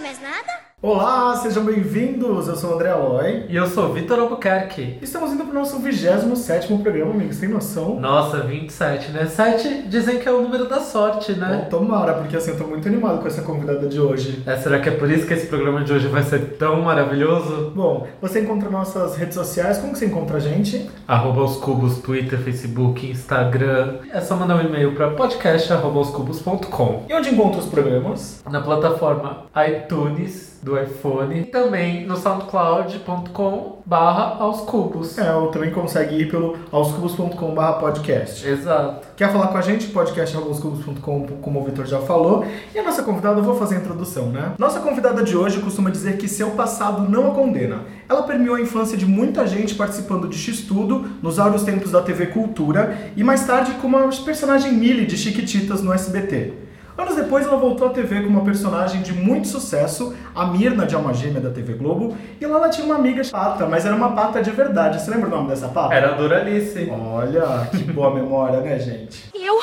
mais nada? Olá, sejam bem-vindos! Eu sou o André Aloy. E eu sou Vitor Albuquerque. Estamos indo pro nosso 27 programa, amigos. Tem noção? Nossa, 27, né? 7 dizem que é o número da sorte, Bom, né? tomara, porque assim, eu tô muito animado com essa convidada de hoje. É, será que é por isso que esse programa de hoje vai ser tão maravilhoso? Bom, você encontra nossas redes sociais. Como que você encontra a gente? Arroba os cubos, Twitter, Facebook, Instagram. É só mandar um e-mail para podcast.oscubos.com. E onde encontra os programas? Na plataforma iTunes do iPhone e também no soundcloud.com barra aos cubos. É, ou também consegue ir pelo aoscubos.com.br podcast. Exato. Quer falar com a gente? podcast.aoscubos.com, como o Vitor já falou. E a nossa convidada, eu vou fazer a introdução, né? Nossa convidada de hoje costuma dizer que seu passado não a condena. Ela permeou a infância de muita gente participando de X-Tudo, nos áureos tempos da TV Cultura, e mais tarde como a personagem Millie de Chiquititas no SBT. Anos depois, ela voltou à TV com uma personagem de muito sucesso, a Mirna, de Alma Gêmea da TV Globo, e lá ela tinha uma amiga pata, mas era uma pata de verdade. Você lembra o nome dessa pata? Era a Doralice. Olha, que boa memória, né, gente? Eu,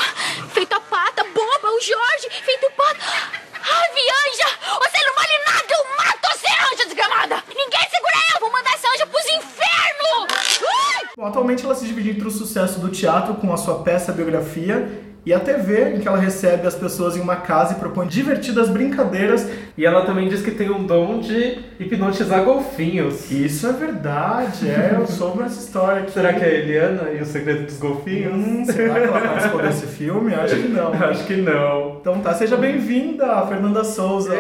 feito a pata, boba, o Jorge, feito pata. Ave anja! Você não vale nada, eu mato você, anja desgramada! Ninguém segura eu, vou mandar essa anja pros infernos! Ui! Bom, atualmente ela se divide entre o sucesso do teatro com a sua peça biografia e a TV, em que ela recebe as pessoas em uma casa e propõe divertidas brincadeiras. E ela também diz que tem um dom de hipnotizar golfinhos. Isso é verdade, é, eu soube essa história aqui. Será que é a Eliana e o Segredo dos Golfinhos? Hum, será que ela participou desse filme? Acho que não. Acho que não. Então tá, seja bem-vinda, Fernanda Souza.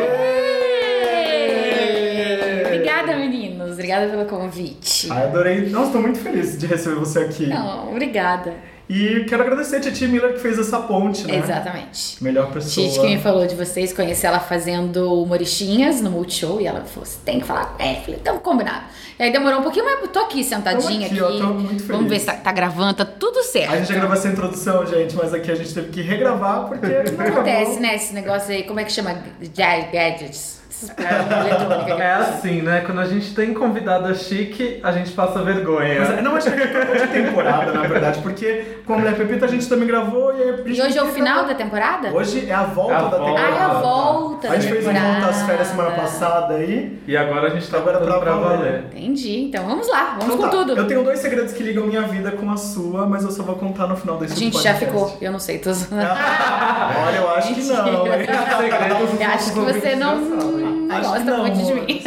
Obrigada, meninos. Obrigada pelo convite. Ai, adorei. Nossa, tô muito feliz de receber você aqui. Não, obrigada. E quero agradecer a Titi Miller que fez essa ponte, né? Exatamente. Melhor pessoa. Tite que me falou de vocês, conheci ela fazendo humoristinhas no Multishow e ela falou: você tem que falar com ela. Eu falei, então combinado. E aí demorou um pouquinho, mas eu tô aqui sentadinha Tamo aqui, ó, tô muito feliz. Vamos ver se tá, tá gravando, tá tudo certo. A gente já gravou essa introdução, gente, mas aqui a gente teve que regravar porque não Acontece, né? Esse negócio aí, como é que chama? Gadgets. Eletrônicas. É assim, né? Quando a gente tem convidada chique, a gente passa vergonha. Mas, não, acho que acabou de temporada, na verdade, porque com a Mulher Pepita a gente também gravou e a gente E hoje é o não final da temporada? Hoje é a volta É a da volta. temporada. Ah, é a volta A gente fez um volta às férias semana passada aí. E agora a gente tá Agora pra pra valer. valer. Entendi. Então vamos lá, vamos Então com tá, tudo. Eu tenho dois segredos que ligam minha vida com a sua, mas eu só vou contar no final desse A gente já podcast. ficou, eu não sei, tô zoando. Olha, eu acho que não. hein? Segredos dos Eu acho que você não, já. Não Acho gosta não, muito de amor. mim.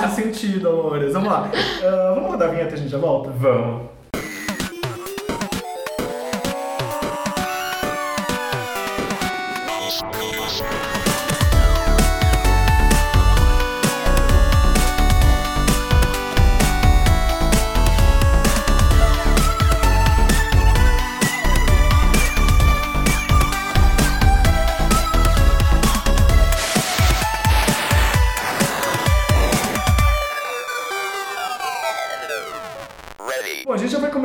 Faz sentido, amores. Vamos lá. Ah, vamos rodar a vinheta e a gente já volta? Vamos.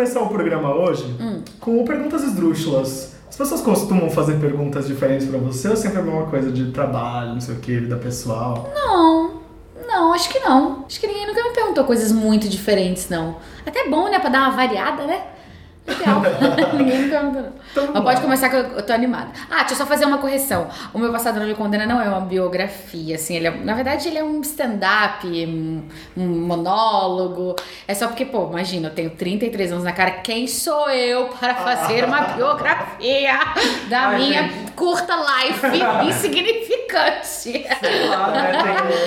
Começar o programa hoje Hum. com perguntas esdrúxulas. As pessoas costumam fazer perguntas diferentes pra você ou sempre é a mesma coisa de trabalho, não sei o que, vida pessoal? Não, não, acho que não. Acho que ninguém nunca me perguntou coisas muito diferentes, não. Até bom, né? Pra dar uma variada, né? Legal. ninguém me perguntou, não. Então, Mas pode começar que eu, eu tô animada. Ah, deixa eu só fazer uma correção. O meu passado não lhe condena não é uma biografia, assim. Ele é, na verdade, ele é um stand-up, um, um monólogo. É só porque, pô, imagina, eu tenho 33 anos na cara. Quem sou eu para fazer uma biografia da Ai, minha gente. curta life insignificante? Sei lá, né?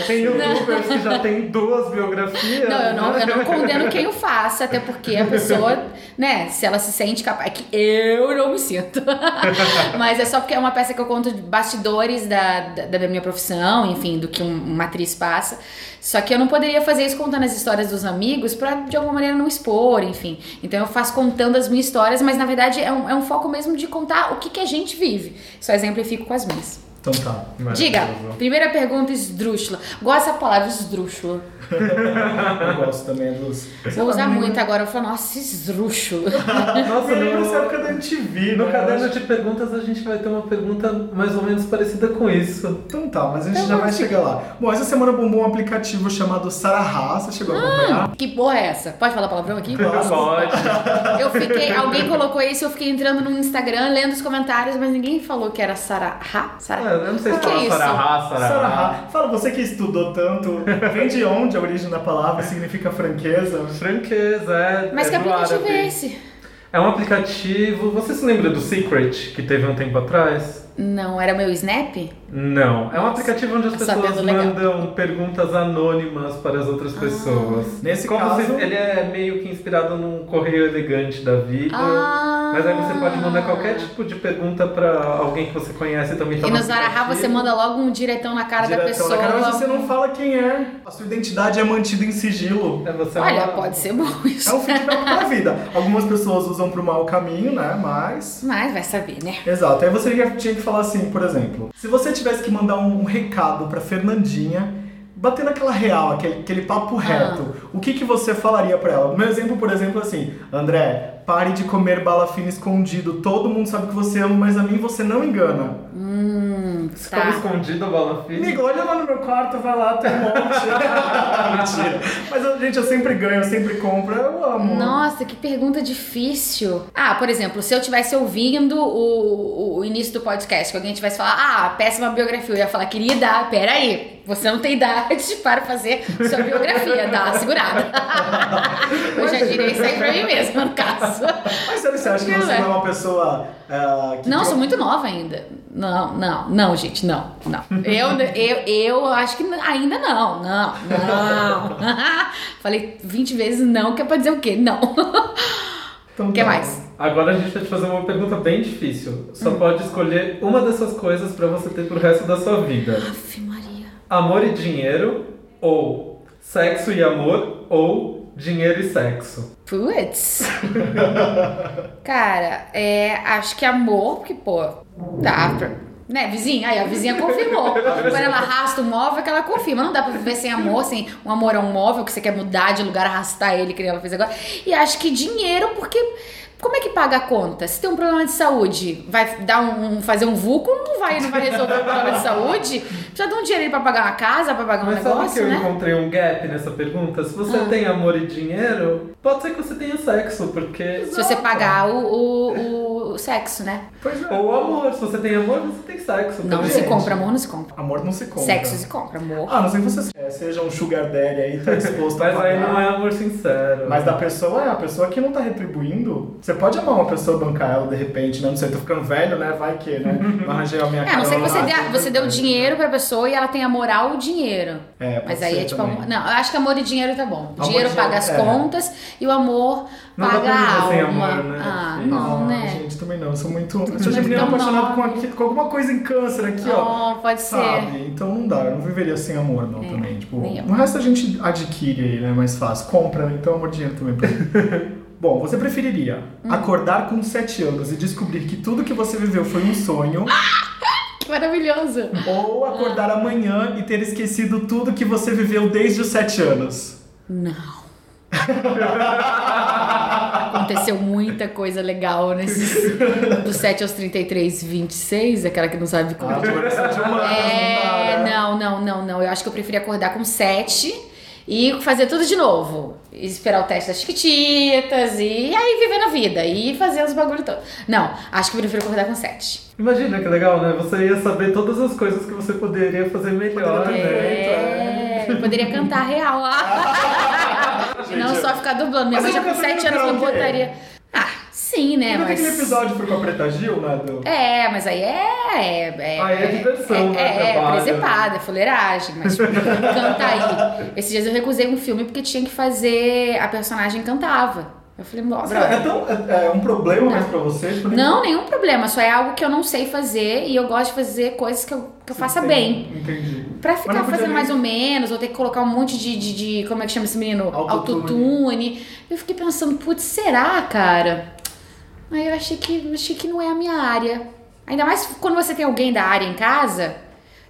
Tem, tem youtubers que já tem duas biografias. Não, eu não, né? eu não condeno quem o faça, até porque a pessoa, né, se ela se sente capaz, é que eu não me sinto. Mas é só porque é uma peça que eu conto de bastidores da, da, da minha profissão, enfim, do que um- uma atriz passa. Só que eu não poderia fazer isso contando as histórias dos amigos pra de alguma maneira não expor, enfim. Então eu faço contando as minhas histórias, mas na verdade é um, é um foco mesmo de contar o que, que a gente vive. Só exemplifico com as minhas. Então tá. Diga, primeira pergunta esdrúxula. Gosto dessa palavra esdrúxula. Eu gosto também dos. Vou usar muito agora. Eu falo, nossa, esdrúxulo. Nossa, lembra essa no, época da MTV, no né? caderno de perguntas a gente vai ter uma pergunta mais ou menos parecida com isso. Então tá, mas a gente Então já vai chegar lá. Bom, essa semana bombou um aplicativo chamado Sarahá. Você chegou a acompanhar? Que porra é essa? Pode falar palavrão aqui? Pode. Eu fiquei, alguém colocou isso, eu fiquei entrando no Instagram, lendo os comentários, mas ninguém falou que era Sarah. Sarah? eu não sei se O que é sarará. Sarahá. Fala, você que estudou tanto, vem de onde a origem da palavra? Significa franqueza? Franqueza, é. Mas é que aplicativo árabe. é esse? É um aplicativo. Você se lembra do Secret que teve um tempo atrás? Não, era meu Snap? Não. É um aplicativo onde as pessoas legal. mandam perguntas anônimas para as outras pessoas. Nesse Como caso- se ele é meio que inspirado num correio elegante da vida. Ah. Mas aí você pode mandar qualquer tipo de pergunta pra alguém que você conhece e também tá E no Zarahá você manda logo um diretão na cara da Diretão pessoa. na cara, mas você não fala quem é. A sua identidade é mantida em sigilo. É você Olha, mandar- pode ser bom isso. É um feedback pra vida. Algumas pessoas usam pro mau caminho, né? Mas. Mas vai saber, né? Exato. Aí você tinha que falar assim, por exemplo, se você tivesse que mandar um recado pra Fernandinha, batendo aquela real, aquele, aquele papo reto, o que, que você falaria pra ela? Meu exemplo, por exemplo, é assim, André, pare de comer bala fina escondido. Todo mundo sabe que você ama, mas a mim você não engana. Hum, tá. escondido a bala fina. Amigo, olha lá no meu quarto, vai lá, tem um monte. Mentira. Mas, gente, eu sempre ganho, eu sempre compro, eu amo. Nossa, que pergunta difícil. Ah, por exemplo, se eu estivesse ouvindo o, o início do podcast, que alguém tivesse falado, ah, péssima biografia, eu ia falar, querida, peraí, você não tem idade para fazer sua biografia, dá uma segurada. eu já direi isso aí pra mim mesma, no caso. Mas sério, você acha que você é. não é uma pessoa ah, que... Não, que- sou muito nova ainda. Não, não, não, gente, não, não. Eu, eu, eu acho que ainda não, não, não. Falei 20 vezes não, que é pra dizer o quê? Não. Então O que tá. mais? Agora a gente vai te fazer uma pergunta bem difícil. Só Hum. pode escolher uma dessas coisas pra você ter pro resto da sua vida. Aff, Maria. Amor e dinheiro, ou sexo e amor, ou dinheiro e sexo. Putz. Cara, é, acho que amor, porque, pô, dá pra. Né, vizinha? Aí a vizinha confirmou. Quando ela arrasta o móvel, é que ela confirma. Não dá pra viver sem amor, sem um amor a um móvel, que você quer mudar de lugar, arrastar ele, que nem ela fez agora. E acho que dinheiro, porque. Como é que paga a conta? Se tem um problema de saúde, vai dar um, um- fazer um vulco, não vai, não vai resolver o problema de saúde. Precisa de um dinheiro pra pagar uma casa, pra pagar um Mas sabe que negócio, eu né? encontrei um gap nessa pergunta? Se você Ah. tem amor e dinheiro, pode ser que você tenha sexo, porque. Se você pagar o, o, o sexo, né? Pois é. Ou amor, se você tem amor, você tem sexo. Não também. se compra, amor não se compra. Amor não se compra. Sexo se compra, amor. Ah, não sei que você é, seja um sugar daddy aí, tá disposto a Mas aí não é amor sincero. Mas da pessoa é, a pessoa que não tá retribuindo. Você pode amar uma pessoa, bancar ela de repente, né? Não sei, tô ficando velho, né? Vai que, né? Não arranjei a minha É, a não ser que você, lá, dê, você deu dinheiro pra pessoa e ela tenha moral o dinheiro. É, pode Mas aí ser é tipo. amor- Não, eu acho que amor e dinheiro tá bom. O Amor dinheiro e paga as é. contas e o amor Não dá paga a viver sem alma. amor, né? Ah, Sim. não, Ah, né? Gente, também não. Eu sou muito. Eu muito sou geminiano tão apaixonado com, aqui- com alguma coisa em câncer aqui, ó. Oh, pode ser. Sabe? Então não dá, eu não viveria sem amor, não, também. Tipo, o resto a gente adquire aí, né? Mais fácil. Compra, né? Então amor e dinheiro também. Bom, você preferiria Hum. acordar com 7 anos e descobrir que tudo que você viveu foi um sonho, Que maravilhoso. ou acordar amanhã e ter esquecido tudo que você viveu desde os 7 anos? Não. Aconteceu muita coisa legal nesses. Dos 7 aos 33, 26, aquela que não sabe como. Ah, é 7 É, não né? não, não, não, não. Eu acho que eu preferia acordar com sete e fazer tudo de novo. E Esperar o teste das chiquititas e aí viver na vida e fazer os bagulho todo. Não, acho que eu prefiro acordar com sete. Imagina que legal, né? Você ia saber todas as coisas que você poderia fazer melhor, né? É, eu poderia cantar real. e não só ficar dublando. Minha Mas mãe já com sete anos karaokê? botaria. Ah, sim, né? Mas. aquele episódio foi com a Preta Gil, né? Do... É, mas aí é. É, é, Aí é diversão, é, né? É, é presepada, é fuleiragem. Mas tipo, canta aí. Esses dias eu recusei um filme porque tinha que fazer. A personagem cantava. Eu falei, ó, É, tão, é, é um problema mais pra você? Tipo, Não, nenhum problema. Só é algo que eu não sei fazer e eu gosto de fazer coisas que eu, que eu faça Tem- bem. Entendi. Pra ficar fazendo nem- mais ou menos, ou ter que colocar um monte de. de, de- como é que chama esse menino? Autotune. Autotune. Eu fiquei pensando, putz, será, cara? Aí eu achei que, achei que não é a minha área. Ainda mais quando você tem alguém da área em casa,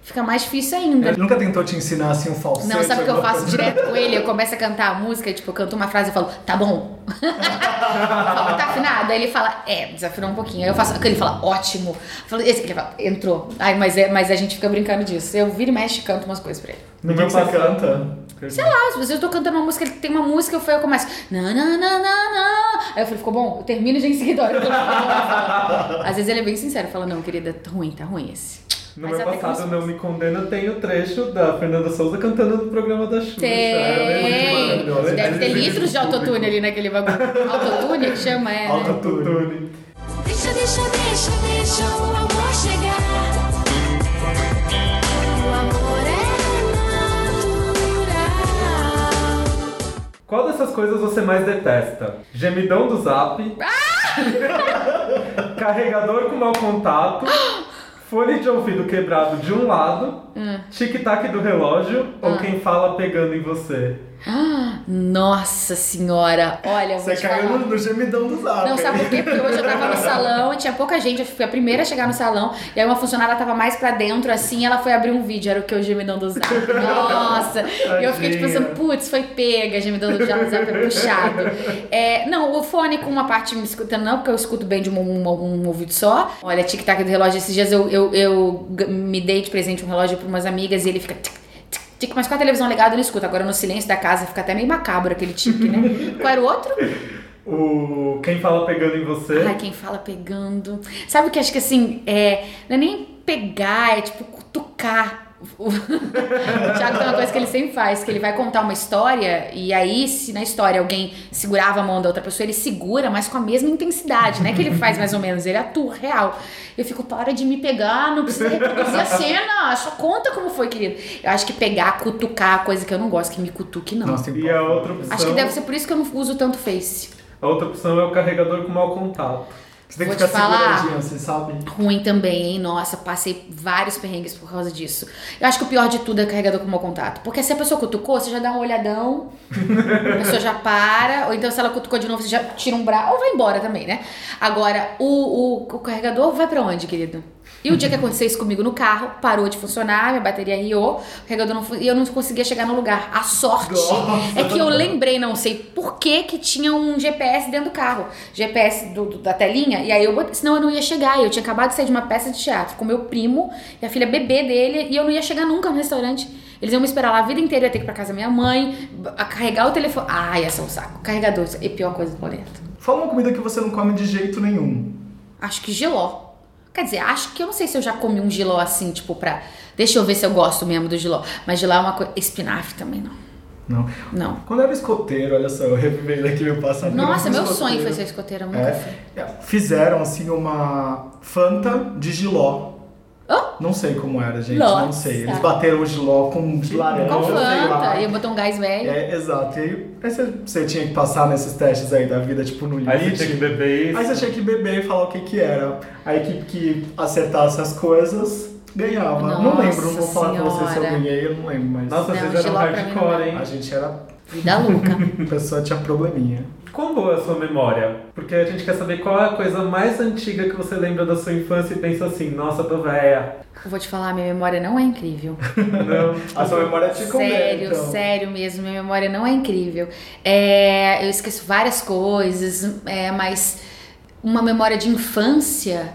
fica mais difícil ainda. Ele nunca tentou te ensinar assim um falsete? Não, sabe o que eu faço coisa? direto com ele? Eu começo a cantar a música, tipo, eu canto uma frase e falo, tá bom. eu falo, tá afinado? Aí ele fala, é, desafinou um pouquinho. Aí eu faço ele fala, ótimo. Eu falo, esse aqui ele fala, entrou. Ai, mas, é, mas a gente fica brincando disso. Eu viro e mexe e canto umas coisas pra ele. No que você canta? Sei lá, às vezes eu tô cantando uma música, ele tem uma música, eu, fui, eu começo. Na, na, na, na, na. Aí eu falei, ficou bom? Eu termino e já em seguida. falo, Às vezes ele é bem sincero, fala, não, querida, tá ruim, tá ruim esse. No Mas meu até passado. Não Me Condena, tem o trecho da Fernanda Souza cantando no programa da Xuxa. É Tem! maravilhoso. Deve ter litros de autotune ali naquele bagulho. Autotune que chama, é, né? Autotune. Deixa, deixa, deixa, deixa o amor chegar. O amor é natural. Qual dessas coisas você mais detesta? Gemidão do zap. carregador com mau contato. Fone de ouvido quebrado de um lado. Hum. Tic-tac do relógio. Ou quem fala pegando em você. Nossa senhora, olha, Você caiu falar. no, gemidão do zap. Não, sabe por quê? Porque hoje eu tava no salão e tinha pouca gente. Eu fui a primeira a chegar no salão. E aí uma funcionária tava mais pra dentro, assim, ela foi abrir um vídeo. Era o que o gemidão do zap. Nossa! e eu fiquei tipo pensando, putz, foi pega, gemidão do zap é puxado. É, não, o fone com uma parte me escutando, não, porque eu escuto bem de um, um- um ouvido só. Olha, tic-tac do relógio. Esses dias eu, eu, eu me dei de presente um relógio pra umas amigas e ele fica. Tic, tic, mas com a televisão ligada eu não escuto. Agora no silêncio da casa fica até meio macabro aquele tique, né? Qual era o outro? O quem fala pegando em você. Ai, quem fala pegando. Sabe o que acho que assim, é, não é nem pegar, é tipo cutucar. O Thiago tem uma coisa que ele sempre faz, que ele vai contar uma história e aí, se na história alguém segurava a mão da outra pessoa, ele segura, mas com a mesma intensidade, não é que ele faz mais ou menos, ele atua real. Eu fico, para de me pegar, não precisa reproduzir a cena, só conta como foi, querido. Eu acho que pegar, cutucar, coisa que eu não gosto, que me cutuque, não. Nossa, E a outra opção. acho que deve ser por isso que eu não uso tanto Face. A outra opção é o carregador com mau contato. Você tem que Vou ficar te falar. você sabe? Ruim também, hein? Nossa, passei vários perrengues por causa disso. Eu acho que o pior de tudo é carregador com mau contato. Porque se a pessoa cutucou, você já dá um olhadão, a pessoa já para, ou então se ela cutucou de novo, você já tira um braço, ou vai embora também, né? Agora, o, o, o carregador vai pra onde, querido? E o dia que aconteceu isso comigo no carro, parou de funcionar, minha bateria riou, o carregador não e eu não conseguia chegar no lugar. A sorte Nossa. é que eu lembrei, não sei por que que tinha um GPS dentro do carro. GPS do, do- da telinha, e aí eu botei, senão eu não ia chegar. Eu tinha acabado de sair de uma peça de teatro com meu primo e a filha bebê dele, e eu não ia chegar nunca no restaurante. Eles iam me esperar lá a vida inteira, eu ia ter que ir pra casa da minha mãe, a carregar o telefone. Ai, ia ser um saco. Carregador, é a pior coisa do planeta. Fala uma comida que você não come de jeito nenhum. Acho que giló. Quer dizer, acho que eu não sei se eu já comi um giló assim, tipo, pra. Deixa eu ver se eu gosto mesmo do giló. Mas giló é uma coisa. Espinafre também não. Não. Não. Quando eu era escoteiro, olha só, eu revivendo aqui meu passado. Nossa, Eu meu era sonho foi escoteiro. ser escoteira, eu nunca É, é, fizeram assim uma Fanta de giló. Não sei como era, gente, Nossa. não sei. Eles bateram o giló com laranja, Com. Fanta. E botou um gás velho. É, exato. E aí, aí você, você tinha que passar nesses testes aí da vida, tipo, no Aí limite. você tinha que beber isso. Aí você tinha que beber e falar o que que era. A equipe que acertasse as coisas ganhava. não Nossa lembro, não vou falar com você se eu Senhora. ganhei, eu não lembro, mas Nossa, Não, vocês eram não hardcore, hein? a gente era. Vida louca. A pessoa tinha probleminha. Quão boa é a sua memória? Porque a gente quer saber qual é a coisa mais antiga que você lembra da sua infância e pensa assim, nossa, tô velha. Eu vou te falar, minha memória não é incrível. Não. A sua memória te condena, Sério, então. sério mesmo, minha memória não é incrível. É, eu esqueço várias coisas, é, mas uma memória de infância.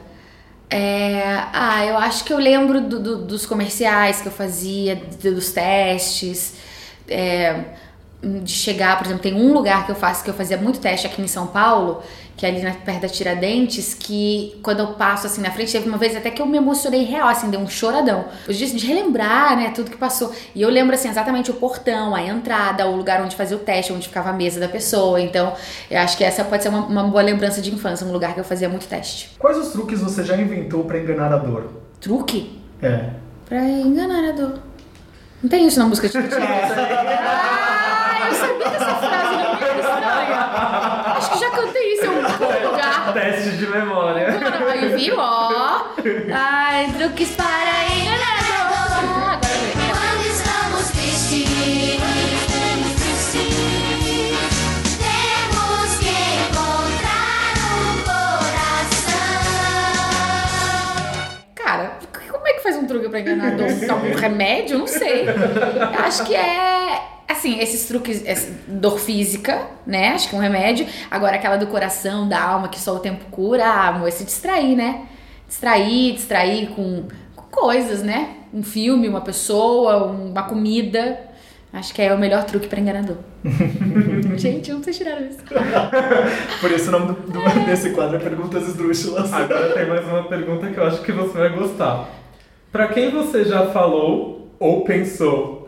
é, ah, eu acho que eu lembro do- do- dos comerciais que eu fazia, dos testes. é, de chegar, por exemplo, tem um lugar que eu faço que eu fazia muito teste aqui em São Paulo, que é ali na, perto da Tiradentes, que quando eu passo assim na frente, teve uma vez até que eu me emocionei real, assim, deu um choradão. Eu disse de relembrar, né, tudo que passou. E eu lembro assim exatamente o portão, a entrada, o lugar onde fazia o teste, onde ficava a mesa da pessoa. Então, eu acho que essa pode ser uma, uma boa lembrança de infância, um lugar que eu fazia muito teste. Quais os truques você já inventou pra enganar a dor? Truque É. pra enganar a dor. Não tem isso na música de Ah, eu sabia dessa frase, não é muito estranha. Acho que já cantei isso em algum lugar. Teste de memória. Aí viu, ó. Ai, truques para enganar a dor. Agora lembrei. Quando estamos tristes, temos que encontrar um coração. Cara, como é que faz um truque pra enganar a dor? Toma um remédio? Não sei. Eu acho que é. Assim, esses truques, essa dor física, né? Acho que é um remédio. Agora, aquela do coração, da alma, que só o tempo cura, ah, amor, é se distrair, né? Distrair, distrair com, com coisas, né? Um filme, uma pessoa, uma comida. Acho que é o melhor truque pra enganar a dor. Gente, não sei tirar isso. Por isso o nome do, do- desse quadro é Perguntas Esdrúxulas. Agora tem mais uma pergunta que eu acho que você vai gostar. Pra quem você já falou ou pensou?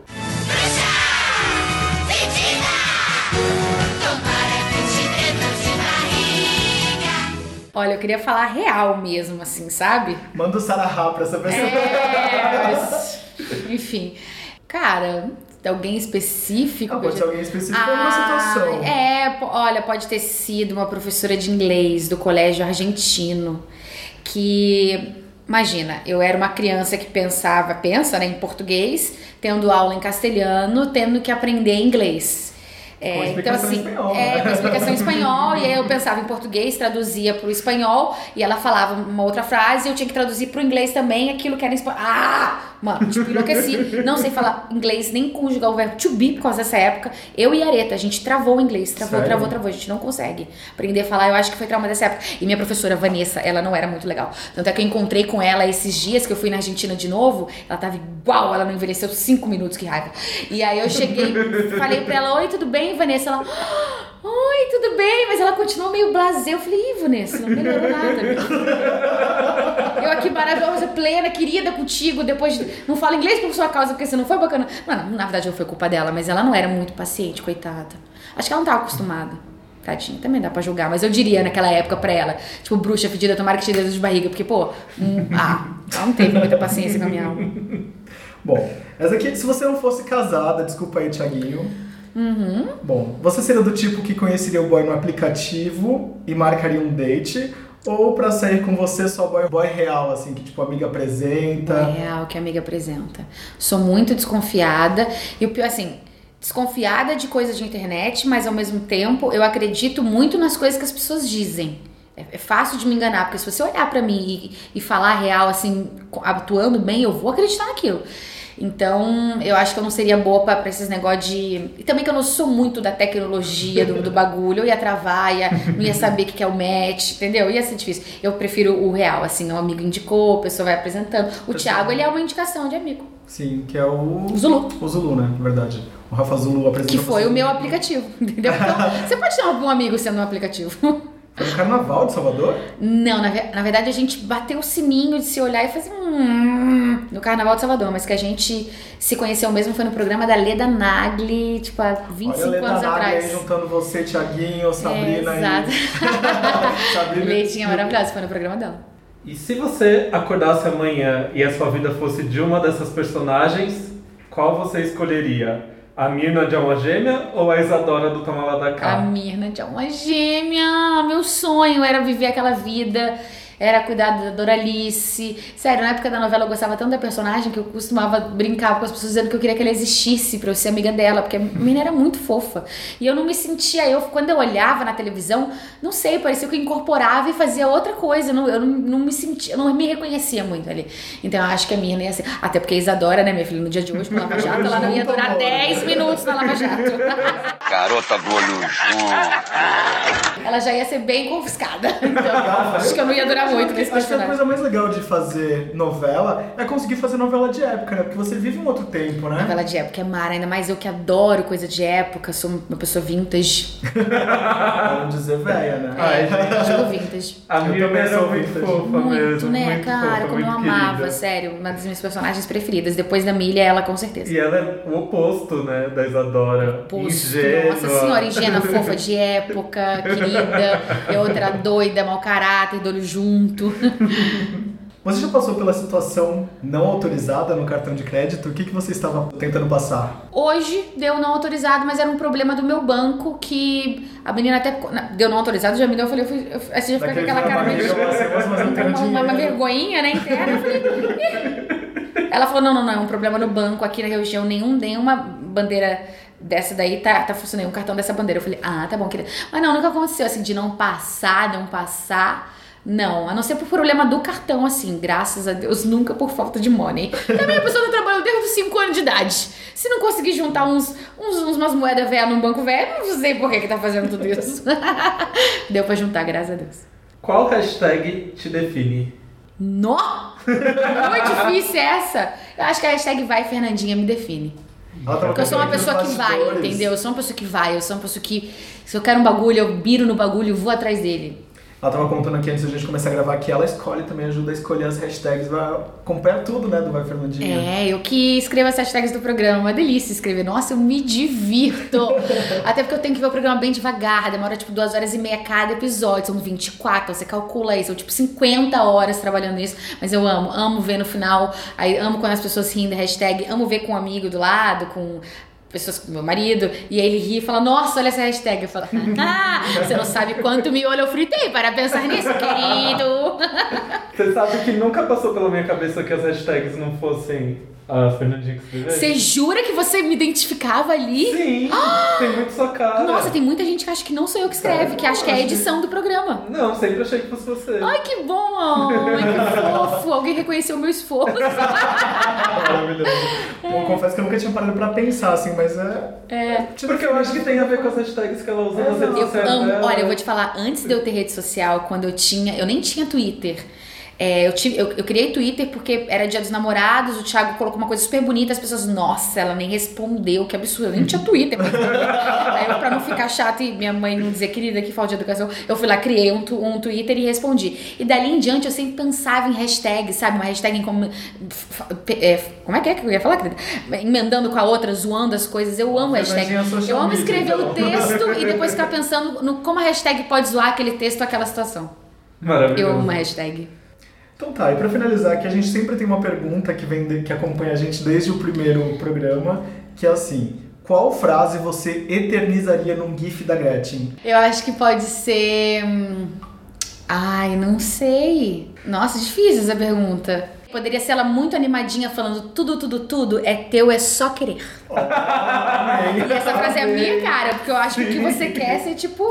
Olha, eu queria falar real mesmo, assim, sabe? Manda o sarahá pra essa pessoa. É, mas, enfim. Cara, alguém específico? Ah, pode ser alguém específico em alguma Ah, situação. É, olha, pode ter sido uma professora de inglês do colégio argentino que. Imagina, eu era uma criança que pensava, pensa né, em português, tendo aula em castelhano, tendo que aprender inglês. É, explicação em espanhol, é, com explicação em espanhol, e aí eu pensava em português, traduzia pro espanhol, e ela falava uma outra frase, e eu tinha que traduzir pro inglês também aquilo que era em espanhol. Ah! Mano, tipo, enlouqueci. Não sei falar inglês nem conjugar o verbo to be por causa dessa época. Eu e a Areta, a gente travou o inglês, travou, Sério? travou, travou. A gente não consegue aprender a falar. Eu acho que foi trauma dessa época. E minha professora Vanessa, ela não era muito legal. Tanto é que eu encontrei com ela esses dias que eu fui na Argentina de novo. Ela tava igual, ela não envelheceu cinco minutos, que raiva. E aí eu cheguei, falei pra ela: Oi, tudo bem, Vanessa? Ela. Oi, tudo bem? Mas ela continuou meio blasé. Eu falei, Ih, Vanessa, não melhorou nada. Eu aqui maravilhosa, plena, querida contigo, depois de... Não falo inglês por sua causa, porque você não foi bacana. Mano, na verdade não foi culpa dela, mas ela não era muito paciente, coitada. Acho que ela não tava acostumada. Tadinha, também dá pra julgar, mas eu diria naquela época pra ela, tipo, bruxa fedida, tomara que te dê dor de barriga, porque, pô, hum, ah, ela não teve muita paciência com a minha alma. Bom, essa aqui, se você não fosse casada, desculpa aí, Thiaguinho. Uhum. Bom, você seria do tipo que conheceria o boy no aplicativo e marcaria um date? Ou pra sair com você só boy, boy real, assim, que tipo, amiga apresenta? É real que amiga apresenta. Sou muito desconfiada. E o pior, assim, desconfiada de coisas de internet, mas ao mesmo tempo eu acredito muito nas coisas que as pessoas dizem. É, é fácil de me enganar, porque se você olhar pra mim e, e falar real, assim, atuando bem, eu vou acreditar naquilo. Então, eu acho que eu não seria boa pra, pra esses negócios de. E também que eu não sou muito da tecnologia do, do bagulho. Eu ia travar, ia, não ia saber o que que é o match, entendeu? Ia ser difícil. Eu prefiro o real, assim, um amigo indicou, a pessoa vai apresentando. O Thiago, ele é uma indicação de amigo. Sim, que é o... O Zulu. O Zulu, né? Na verdade. O Rafa Zulu apresentou Que foi o meu aplicativo, entendeu? Então, você pode ter um amigo sendo um aplicativo. Foi no Carnaval de Salvador? Não, na, na verdade a gente bateu o sininho de se olhar e fazer um no Carnaval de Salvador, mas que a gente se conheceu mesmo foi no programa da Leda Nagli, tipo, há 25 Olha a Leda anos Nagli atrás. aí juntando você, Thiaguinho, Sabrina exato. e... Sabrina Leitinha maravilhosa, foi no programa dela. E se você acordasse amanhã e a sua vida fosse de uma dessas personagens, qual você escolheria? A Mirna de Alma Gêmea ou a Isadora do Tomala da A Cá? Mirna de uma gêmea. Meu sonho era viver aquela vida. Era cuidar da Doralice. Sério, na época da novela eu gostava tanto da personagem que eu costumava brincar com as pessoas dizendo que eu queria que ela existisse pra eu ser amiga dela, porque a menina era muito fofa. E eu não me sentia, eu, quando eu olhava na televisão, não sei, parecia que eu incorporava e fazia outra coisa. Eu não, eu não, não me sentia, eu não me reconhecia muito ali. Então eu acho que a Mirna ia ser. Até porque a Isadora, né, minha filha, no dia de hoje, no Lava Jato, ela não ia durar 10 minutos na Lava Jato. Garota do olho junto. ela já ia ser bem confiscada. Então, acho que eu não ia durar muito nesse Acho que a personagem. coisa mais legal de fazer novela é conseguir fazer novela de época, né? Porque você vive um outro tempo, né? Novela de época é mara, ainda mais eu que adoro coisa de época, sou uma pessoa vintage. Não dizer velha, né? Ai, gente. É, jogo vintage. A também era sou muito vintage. fofa Muito, mesmo. né, muito cara? fofa, como eu muito amava, querida. sério. Uma das minhas personagens preferidas. Depois da Milha, ela com certeza. E ela é o oposto, né, da Isadora. Posto, Ingênua. nossa senhora, ingênua, fofa de época, querida. E outra doida, mau caráter, do olho junto. Você já passou pela situação não autorizada no cartão de crédito? O que, que você estava tentando passar? Hoje deu não autorizado, mas era um problema do meu banco que a menina até deu não autorizado, já me deu, eu falei, eu fui, eu, você já fica com aquela cara meio uma, uma, vergonhinha, né, interna. Eu falei, "Ih." Ela falou, não, não, não, é um problema no banco aqui na região, nenhum, nenhuma bandeira dessa daí tá, tá funcionando, um cartão dessa bandeira. Eu falei, ah, tá bom, querida. Mas não, nunca aconteceu assim, de não passar, não passar. Não, a não ser por problema do cartão, assim, graças a Deus, nunca por falta de money. Também a pessoa tá trabalhando desde os 5 anos de idade. Se não conseguir juntar uns, uns, umas moedas velhas num banco velho, não sei por que que tá fazendo tudo isso. Deu pra juntar, graças a Deus. Qual hashtag te define? Nó! Muito difícil essa. Eu acho que a hashtag vai Fernandinha me define. Tava Porque eu sou uma pessoa que vai, entendeu? Eu sou uma pessoa que vai, eu sou uma pessoa que. Se eu quero um bagulho, eu biro no bagulho e vou atrás dele. Ela tava contando aqui antes da gente começar a gravar que ela escolhe também, ajuda a escolher as hashtags, vai acompanhar tudo, né, do Vai Fernandinha. É, eu que escrevo as hashtags do programa. Uma delícia escrever. Nossa, eu me divirto. Até porque eu tenho que ver o programa bem devagar. Demora tipo duas horas e meia cada episódio. São 24, você calcula aí. São tipo 50 horas trabalhando nisso. Mas eu amo. Amo ver no final. Aí amo quando as pessoas riem da hashtag. Amo ver com um amigo do lado, com pessoas meu marido, e aí ele ri e fala, nossa, olha essa hashtag. Eu falo, ah, você não sabe quanto miolho eu fritei para pensar nisso, querido. Você sabe que nunca passou pela minha cabeça que as hashtags não fossem a Fernandinha que escreveu? Você jura que você me identificava ali? Sim, tem muito sua cara. Nossa, tem muita gente que acha que não sou eu que escreve, que acha que é a edição do programa. Não, sempre achei que fosse você. Ai, que bom! Ai, que fofo! Alguém reconheceu o meu esforço. Maravilhoso. Eu confesso que eu nunca tinha parado pra pensar, assim, mas é... É. Porque eu acho que tem a ver com as hashtags que ela usa nas redes Eu sociais amo. dela. Olha, eu vou te falar, antes de eu ter rede social, quando eu tinha. Eu nem tinha Twitter. É, eu, tive, eu, eu criei Twitter porque era dia dos namorados, o Thiago colocou uma coisa super bonita, as pessoas, nossa, ela nem respondeu, que absurdo, eu nem tinha Twitter. responder. Aí eu, pra não ficar chato e minha mãe não dizer, querida, que falta de educação, eu fui lá, criei um, um Twitter e respondi. E dali em diante eu sempre pensava em hashtag, sabe? Uma hashtag em como. é, como é que é que eu ia falar, querida? Emendando com a outra, zoando as coisas. Eu amo hashtag. Eu amo escrever o então. texto e depois ficar pensando no como a hashtag pode zoar aquele texto ou aquela situação. Maravilhoso. Eu amo a hashtag. Então tá, e pra finalizar aqui, a gente sempre tem uma pergunta que vem de- que acompanha a gente desde o primeiro programa, que é assim: qual frase você eternizaria num GIF da Gretchen? Eu acho que pode ser. hum, Ai, não sei. Nossa, difícil essa pergunta. Poderia ser ela muito animadinha falando tudo, tudo, tudo é teu, é só querer. E essa frase é a minha cara, porque eu acho que o que você quer é ser tipo,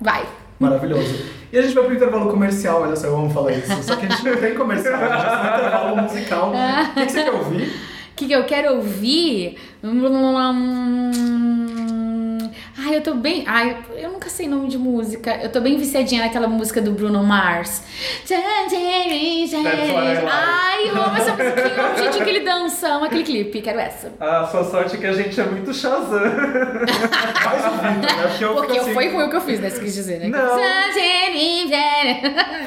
vai. Maravilhoso. E a gente vai pro intervalo comercial, olha só, eu amo falar isso. Só que a gente não tem comercial, a gente tem intervalo musical. O que, que você quer ouvir? O que, que eu quero ouvir? Hum, Ai, eu tô bem. Ai, eu nunca sei nome de música. Eu tô bem viciadinha naquela música do Bruno Mars. Ai, eu amo essa musiquinha. Amo o jeitinho que ele dança. Amo aquele clipe. Quero essa. A sua sorte é que a gente é muito Shazam. Mais ouvindo, né? Porque eu Porque fico assim, foi ruim o que eu fiz, né? Você quis dizer, né? Não.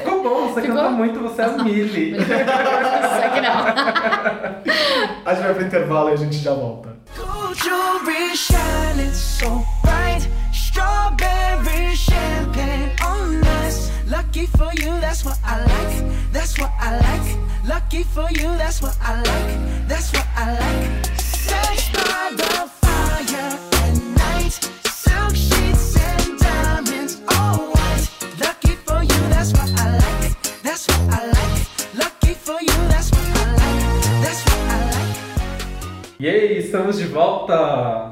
Ficou bom, você Ficou? canta muito, você é a Millie. Só que não. A gente vai pro intervalo e a gente já volta. Gold jewelry shining so bright. Strawberry champagne oh, on us. Lucky for you, that's what I like. That's what I like. Lucky for you, that's what I like. That's what I like. Sex by the E aí, estamos de volta!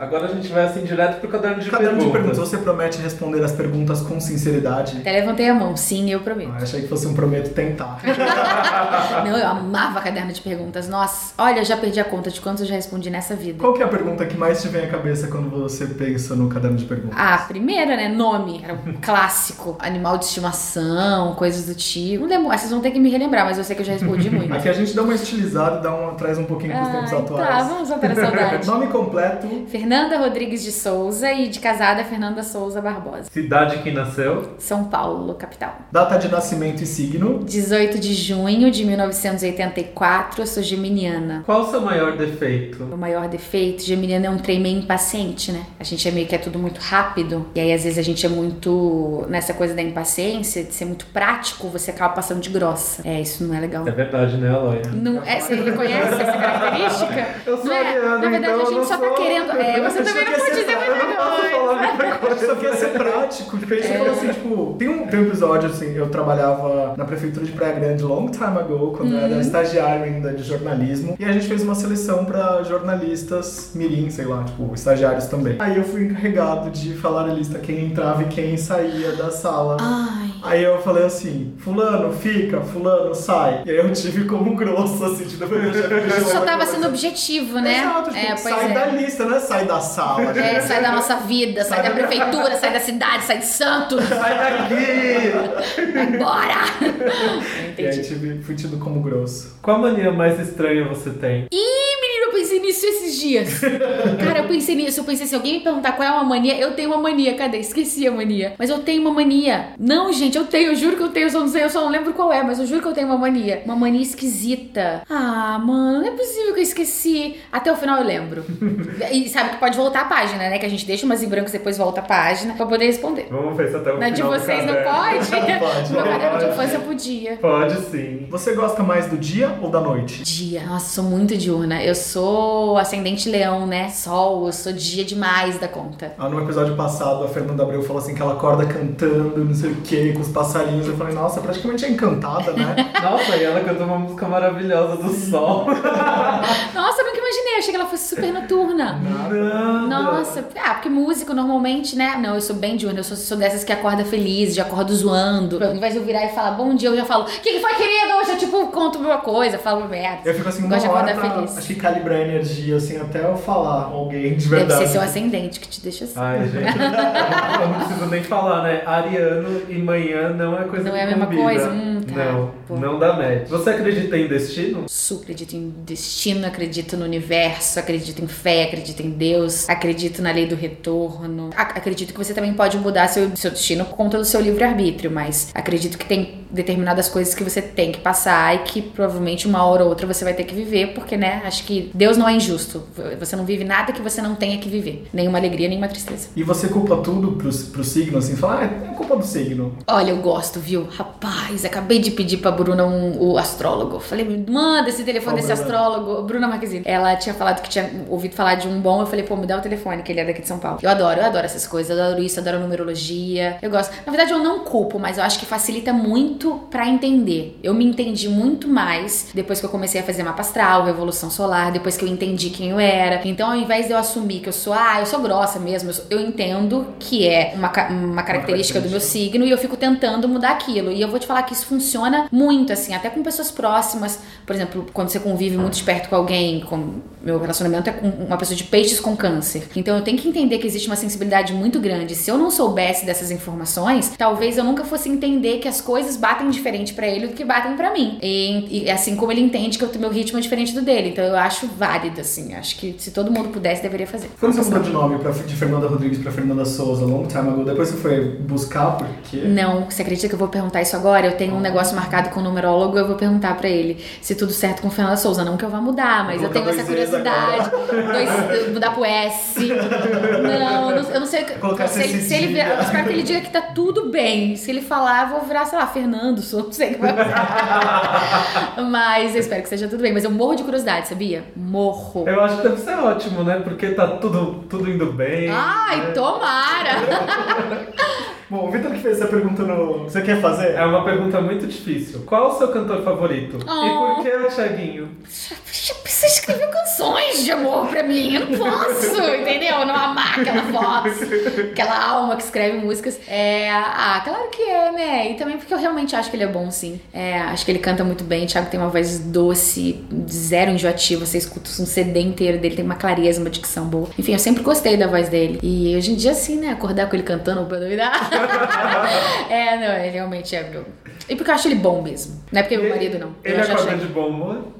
Agora a gente vai assim direto pro caderno de Caderno de perguntas. perguntas, você promete responder as perguntas com sinceridade? Até levantei a mão. Sim, eu prometo. Ah, achei que fosse um prometo tentar. Não, eu amava caderno de perguntas. Nossa, olha, eu já perdi a conta de quantos eu já respondi nessa vida. Qual que é a pergunta que mais te vem à cabeça quando você pensa no caderno de perguntas? Ah, a primeira, né? Nome. Era um clássico. Animal de estimação, coisas do tipo. Não demo- Vocês vão ter que me relembrar, mas eu sei que eu já respondi muito. Aqui a gente dá uma estilizada, dá um, traz um pouquinho pros tempos Ai, atuais. Tá, vamos saudade. Nome completo, Fernanda Rodrigues de Souza e de casada Fernanda Souza Barbosa. Cidade que nasceu. São Paulo, capital. data de nascimento e signo. 18 de junho de 1984, eu sou geminiana. Qual o seu maior defeito? O maior defeito, geminiano é um trem meio impaciente, né? A gente é meio que é tudo muito rápido. E aí, às vezes, a gente é muito. Nessa coisa da impaciência, de ser muito prático, você acaba passando de grossa. É, isso não é legal. É verdade, né, Aloia? Não, é, você reconhece essa característica? Eu sou não é? Ariano, Na verdade, então a eu gente só tá sou. querendo. É, você Eu também não quer pode dizer muita Eu não posso coisa. falar coisa. Eu só queria ser prático. Porque aí você falou assim, tipo, tem um, tem um episódio assim, eu trabalhava na prefeitura de Praia Grande long time ago, quando eu Uhum. era estagiário ainda de jornalismo. E a gente fez uma seleção pra jornalistas mirim, sei lá, tipo, estagiários também. Aí eu fui encarregado de falar a lista quem entrava e quem saía da sala. Ai. Aí eu falei assim, fulano fica, fulano sai. E aí eu tive como grosso, assim, tipo, Você só tava sendo objetivo, né? Exato, tipo, é, sai é. da lista, não é sai da sala. É, sai da nossa vida, sai, Sai da da- prefeitura, sai da cidade, sai de Santos. Sai daqui! Vai embora! E aí tive, fui tido como grosso. Qual mania mais estranha você tem? Ih, menino, eu pensei nisso esses dias. Cara, eu pensei nisso, eu pensei assim, alguém me perguntar qual é uma mania, eu tenho uma mania, cadê? Esqueci a mania. Mas eu tenho uma mania. Não, gente, eu tenho, eu juro que eu tenho, eu só não sei, eu só não lembro qual é, mas eu juro que eu tenho uma mania. Uma mania esquisita. Ah, mano, não é possível que eu esqueci. Até o final eu lembro. e sabe que pode voltar a página, né? Que a gente deixa umas em branco e depois volta a página pra poder responder. Vamos ver se até o Na de final do vocês não pode? Pode, Meu caderno de infância podia. Pode sim. Você gosta mais do dia ou da noite? Dia, nossa, sou muito diurna. Eu sou ascendente leão, né? Sol, eu sou dia demais da conta. Ah, no episódio passado, a Fernanda Abreu falou assim que ela acorda cantando, não sei o que, com os passarinhos. Eu falei, nossa, praticamente é encantada, né? Nossa, e ela cantou uma música maravilhosa do sol. Nossa, eu nunca imaginei, achei que ela fosse super noturna. Nada. Nossa, ah, porque músico normalmente, né? Não, eu sou bem diurna, eu sou, sou dessas que acorda feliz, já acordo zoando. Ao invés de eu virar e falar bom dia, eu já falo, o que, que foi, querido? Hoje eu, tipo, conto uma coisa, falo merda. Eu fico assim, uma hora pra, feliz. acho que calibrar a energia, assim, até eu falar alguém de Deve verdade. ser seu ascendente que te deixa assim. Ai, gente, eu não preciso nem falar, né? Ariano e manhã não é coisa Não que é a mesma combina. coisa? Hum, tá. Não, Pô. não dá match. Você acredita em destino? Su, acredito em destino, acredito no universo, acredito em fé, acredito em Deus, acredito na lei do retorno. Ac- acredito que você também pode mudar seu, seu destino por conta do seu livre-arbítrio, mas acredito que tem determinadas coisas que você tem que passar e que provavelmente uma hora ou outra você vai ter que viver, porque, né, acho que Deus não é injusto. Você não vive nada que você não tenha que viver. Nenhuma alegria, nenhuma tristeza. E você culpa tudo pro, pro signo, assim, fala, ah, é culpa do signo. Olha, eu gosto, viu? Rapaz, acabei de pedir pra Bruna um, o astrólogo. Falei, manda esse telefone Qual desse Bruna? astrólogo. Bruna Marquezine. Ela tinha falado que tinha ouvido falar de um bom. Eu falei, pô, me dá o telefone, que ele é daqui de São Paulo. Eu adoro, eu adoro essas coisas. Eu adoro isso, eu adoro numerologia. Eu gosto. Na verdade, eu não culpo, mas eu acho que facilita muito pra entender. Eu me entendi muito mais depois que eu comecei a fazer mapa astral, revolução solar, depois que eu entendi quem era. Então, ao invés de eu assumir que eu sou, ah, eu sou grossa mesmo, eu, sou- eu entendo que é uma, ca- uma característica do meu signo e eu fico tentando mudar aquilo. E eu vou te falar que isso funciona muito, assim, até com pessoas próximas. Por exemplo, quando você convive muito de perto com alguém, com meu relacionamento é com uma pessoa de peixes com câncer. Então eu tenho que entender que existe uma sensibilidade muito grande. Se eu não soubesse dessas informações, talvez eu nunca fosse entender que as coisas batem diferente pra ele do que batem pra mim. E, e assim como ele entende que o meu ritmo é diferente do dele. Então eu acho válido, assim. Acho que se todo mundo pudesse, deveria fazer. Quando você mudou de nome pra, de Fernanda Rodrigues pra Fernanda Souza, long time ago, depois você foi buscar por quê? Não, você acredita que eu vou perguntar isso agora? Eu tenho um negócio marcado com o numerólogo, eu vou perguntar pra ele se tudo certo com Fernanda Souza. Não que eu vá mudar, mas eu tenho essa dois Curiosidade. Dois, mudar pro S. Não, eu não, eu não sei. Colocar se, ele, se ele virar, eu espero que ele diga que tá tudo bem. Se ele falar, eu vou virar, sei lá, Fernando, sou, não sei o que vai. Mas eu espero que seja tudo bem. Mas eu morro de curiosidade, sabia? Morro. Eu acho que deve ser ótimo, né? Porque tá tudo, tudo indo bem. Ai, né? tomara! Bom, o Vitor que fez essa pergunta no. Você quer fazer? É uma pergunta muito difícil. Qual o seu cantor favorito? Oh. E por que o Thiaguinho? Você escreveu canções de amor pra mim, eu não posso, entendeu? Não amar aquela voz, aquela alma que escreve músicas. É, ah, claro que é, né? E também porque eu realmente acho que ele é bom, sim. É, acho que ele canta muito bem. O Thiago tem uma voz doce, zero enjoativa. Você escuta um CD inteiro dele, tem uma clareza, uma dicção boa. Enfim, eu sempre gostei da voz dele. E hoje em dia, assim, né? Acordar com ele cantando pra duvidar. é, não, ele realmente é meu. E porque eu acho ele bom mesmo. Não é porque meu marido não. Eu Ele acorda de bom humor?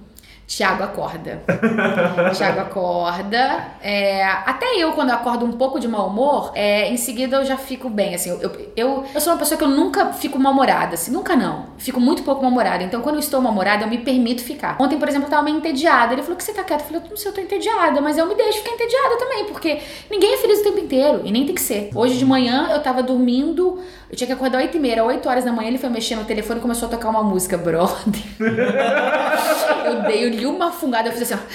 Tiago acorda. Tiago acorda. É, até eu, quando acordo um pouco de mau humor, é, em seguida eu já fico bem. Assim, eu, eu, eu sou uma pessoa que eu nunca fico mal-humorada. Assim, nunca não. Fico muito pouco mal-humorada. Então, quando eu estou mal-humorada, eu me permito ficar. Ontem, por exemplo, eu tava meio entediada. Ele falou que você tá quieto. Eu falei, não sei, eu tô entediada, mas eu me deixo ficar entediada também, porque ninguém é feliz o tempo inteiro. E nem tem que ser. Hoje de manhã eu tava dormindo, eu tinha que acordar 8 e meia, 8 horas da manhã, ele foi mexer no telefone e começou a tocar uma música, brother. Eu dei, eu li uma fungada, eu fiz assim, ó.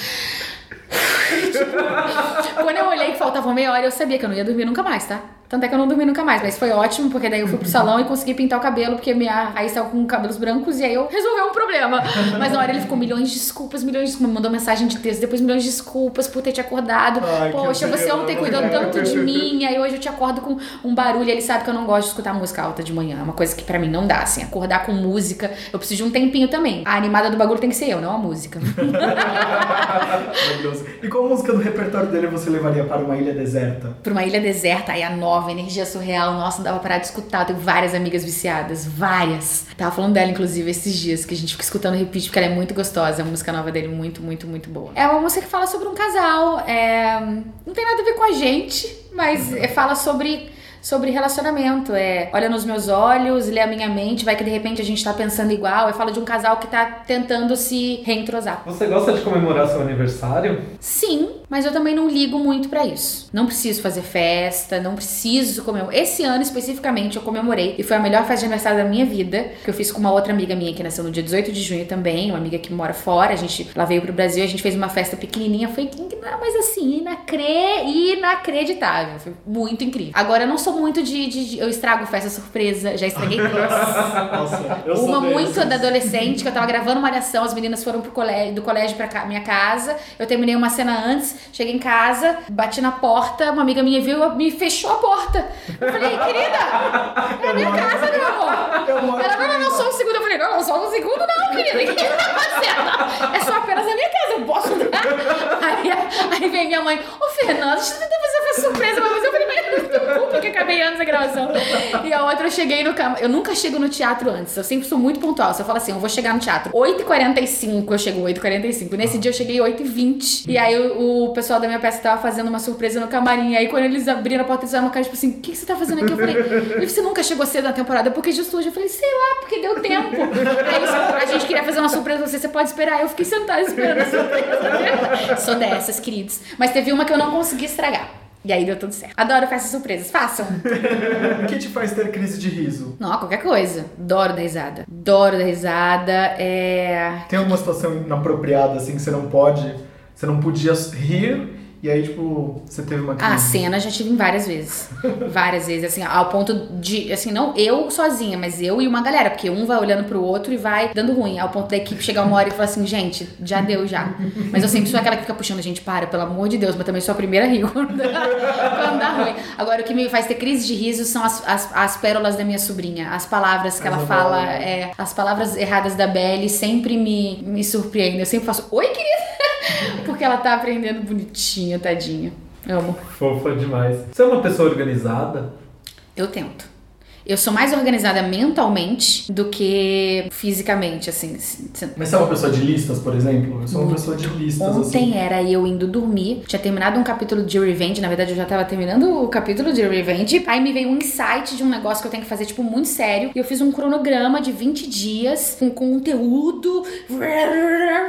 Tipo, quando eu olhei que faltava meia hora, eu sabia que eu não ia dormir nunca mais, tá? Tanto é que eu não dormi nunca mais, mas foi ótimo, porque daí eu fui pro salão e consegui pintar o cabelo, porque minha raiz tava com cabelos brancos, e aí eu resolvi um problema. Mas na hora ele ficou milhões de desculpas, milhões de desculpas, me mandou mensagem de texto, depois milhões de desculpas por ter te acordado. Ai, Poxa, você ontem cuidou tanto de mim, aí hoje eu te acordo com um barulho, ele sabe que eu não gosto de escutar música alta de manhã, é uma coisa que pra mim não dá, assim, acordar com música, eu preciso de um tempinho também. A animada do bagulho tem que ser eu, não a música. Maravilhoso. E qual música do repertório dele você levaria para uma ilha deserta? Pra uma ilha deserta, aí a nova, energia surreal, nossa, não dava pra parar de escutar. Eu tenho várias amigas viciadas, várias. Tava falando dela, inclusive, esses dias, que a gente fica escutando repeat, porque ela é muito gostosa. A música nova dele, muito, muito, muito boa. É uma música que fala sobre um casal. é, Não tem nada a ver com a gente, mas é, fala sobre. Sobre relacionamento, é olha nos meus olhos, lê a minha mente, vai que de repente a gente tá pensando igual. É fala de um casal que tá tentando se reentrosar. Você gosta de comemorar seu aniversário? Sim, mas eu também não ligo muito pra isso. Não preciso fazer festa, não preciso comemorar. Esse ano especificamente eu comemorei e foi a melhor festa de aniversário da minha vida, que eu fiz com uma outra amiga minha que nasceu no dia 18 de junho também, uma amiga que mora fora. A gente ela veio pro Brasil, a gente fez uma festa pequenininha, foi mas assim, inacre... inacreditável, foi muito incrível. Agora eu não sou muito de, de- de- eu estrago festa surpresa, já estraguei duas. Nossa, eu Uma muito da adolescente, que eu tava gravando uma liação, as meninas foram pro colégio, do colégio pra ca- minha casa. Eu terminei uma cena antes, cheguei em casa, bati na porta, uma amiga minha viu e me fechou a porta. Eu falei, querida, é a minha casa, meu amor. Ela, não, não, não, só um segundo. Eu falei, não, não, só um segundo não, querida. O que tá acontecendo? É só apenas a minha casa, eu posso dar. Aí, aí vem minha mãe, ô Fernanda, deixa eu tentar fazer uma surpresa você. Eu falei, mas não tem culpa que acabei antes da gravação. E a outra, eu cheguei no cama. Eu nunca chego no teatro antes, eu sempre sou muito pontual. Se eu falo assim, eu vou chegar no teatro 8h45, eu chego 8h45. Nesse dia eu cheguei 8h20. E aí o, pessoal da minha peça tava fazendo uma surpresa no camarim. E aí quando eles abriram a porta, eles fizeram uma cara tipo assim: o que, você tá fazendo aqui? Eu falei, "E você nunca chegou cedo na temporada? Porque justo hoje eu falei, sei lá, porque deu tempo. Aí a gente queria fazer uma surpresa pra você, você pode esperar. Eu fiquei sentada esperando a surpresa. Sou dessas, queridos. Mas teve uma que eu não consegui estragar. E aí deu tudo certo. Adoro festas surpresas. Façam. O que te faz ter crise de riso? Não, qualquer coisa. Adoro dar risada. Adoro dar risada. É. Tem alguma situação inapropriada assim que você não pode, você não podia rir e aí tipo, você teve uma crise? Ah, cena já tive em várias vezes. Várias vezes, assim, ao ponto de, assim, não eu sozinha, mas eu e uma galera, porque um vai olhando pro outro e vai dando ruim, ao ponto da equipe chegar uma hora e falar assim, gente, já deu já. Mas eu sempre sou aquela que fica puxando, gente, para, pelo amor de Deus, mas também sou a primeira a rir quando dá, ruim. Agora, o que me faz ter crise de riso são as, as, as pérolas da minha sobrinha, as palavras que As ela fala, novelas. é, as palavras erradas da Belly sempre me, me surpreendem. Eu sempre faço, oi, querida! Porque ela tá aprendendo bonitinha, tadinha. Amo. Fofa demais. Você é uma pessoa organizada? Eu tento. Eu sou mais organizada mentalmente do que fisicamente, assim. Mas você é uma pessoa de listas, por exemplo? Eu sou uma pessoa de listas Ontem assim. era eu indo dormir, tinha terminado um capítulo de Revenge, na verdade eu já tava terminando o capítulo de Revenge. Aí me veio um insight de um negócio que eu tenho que fazer, tipo, muito sério. E eu fiz um cronograma de 20 dias com conteúdo.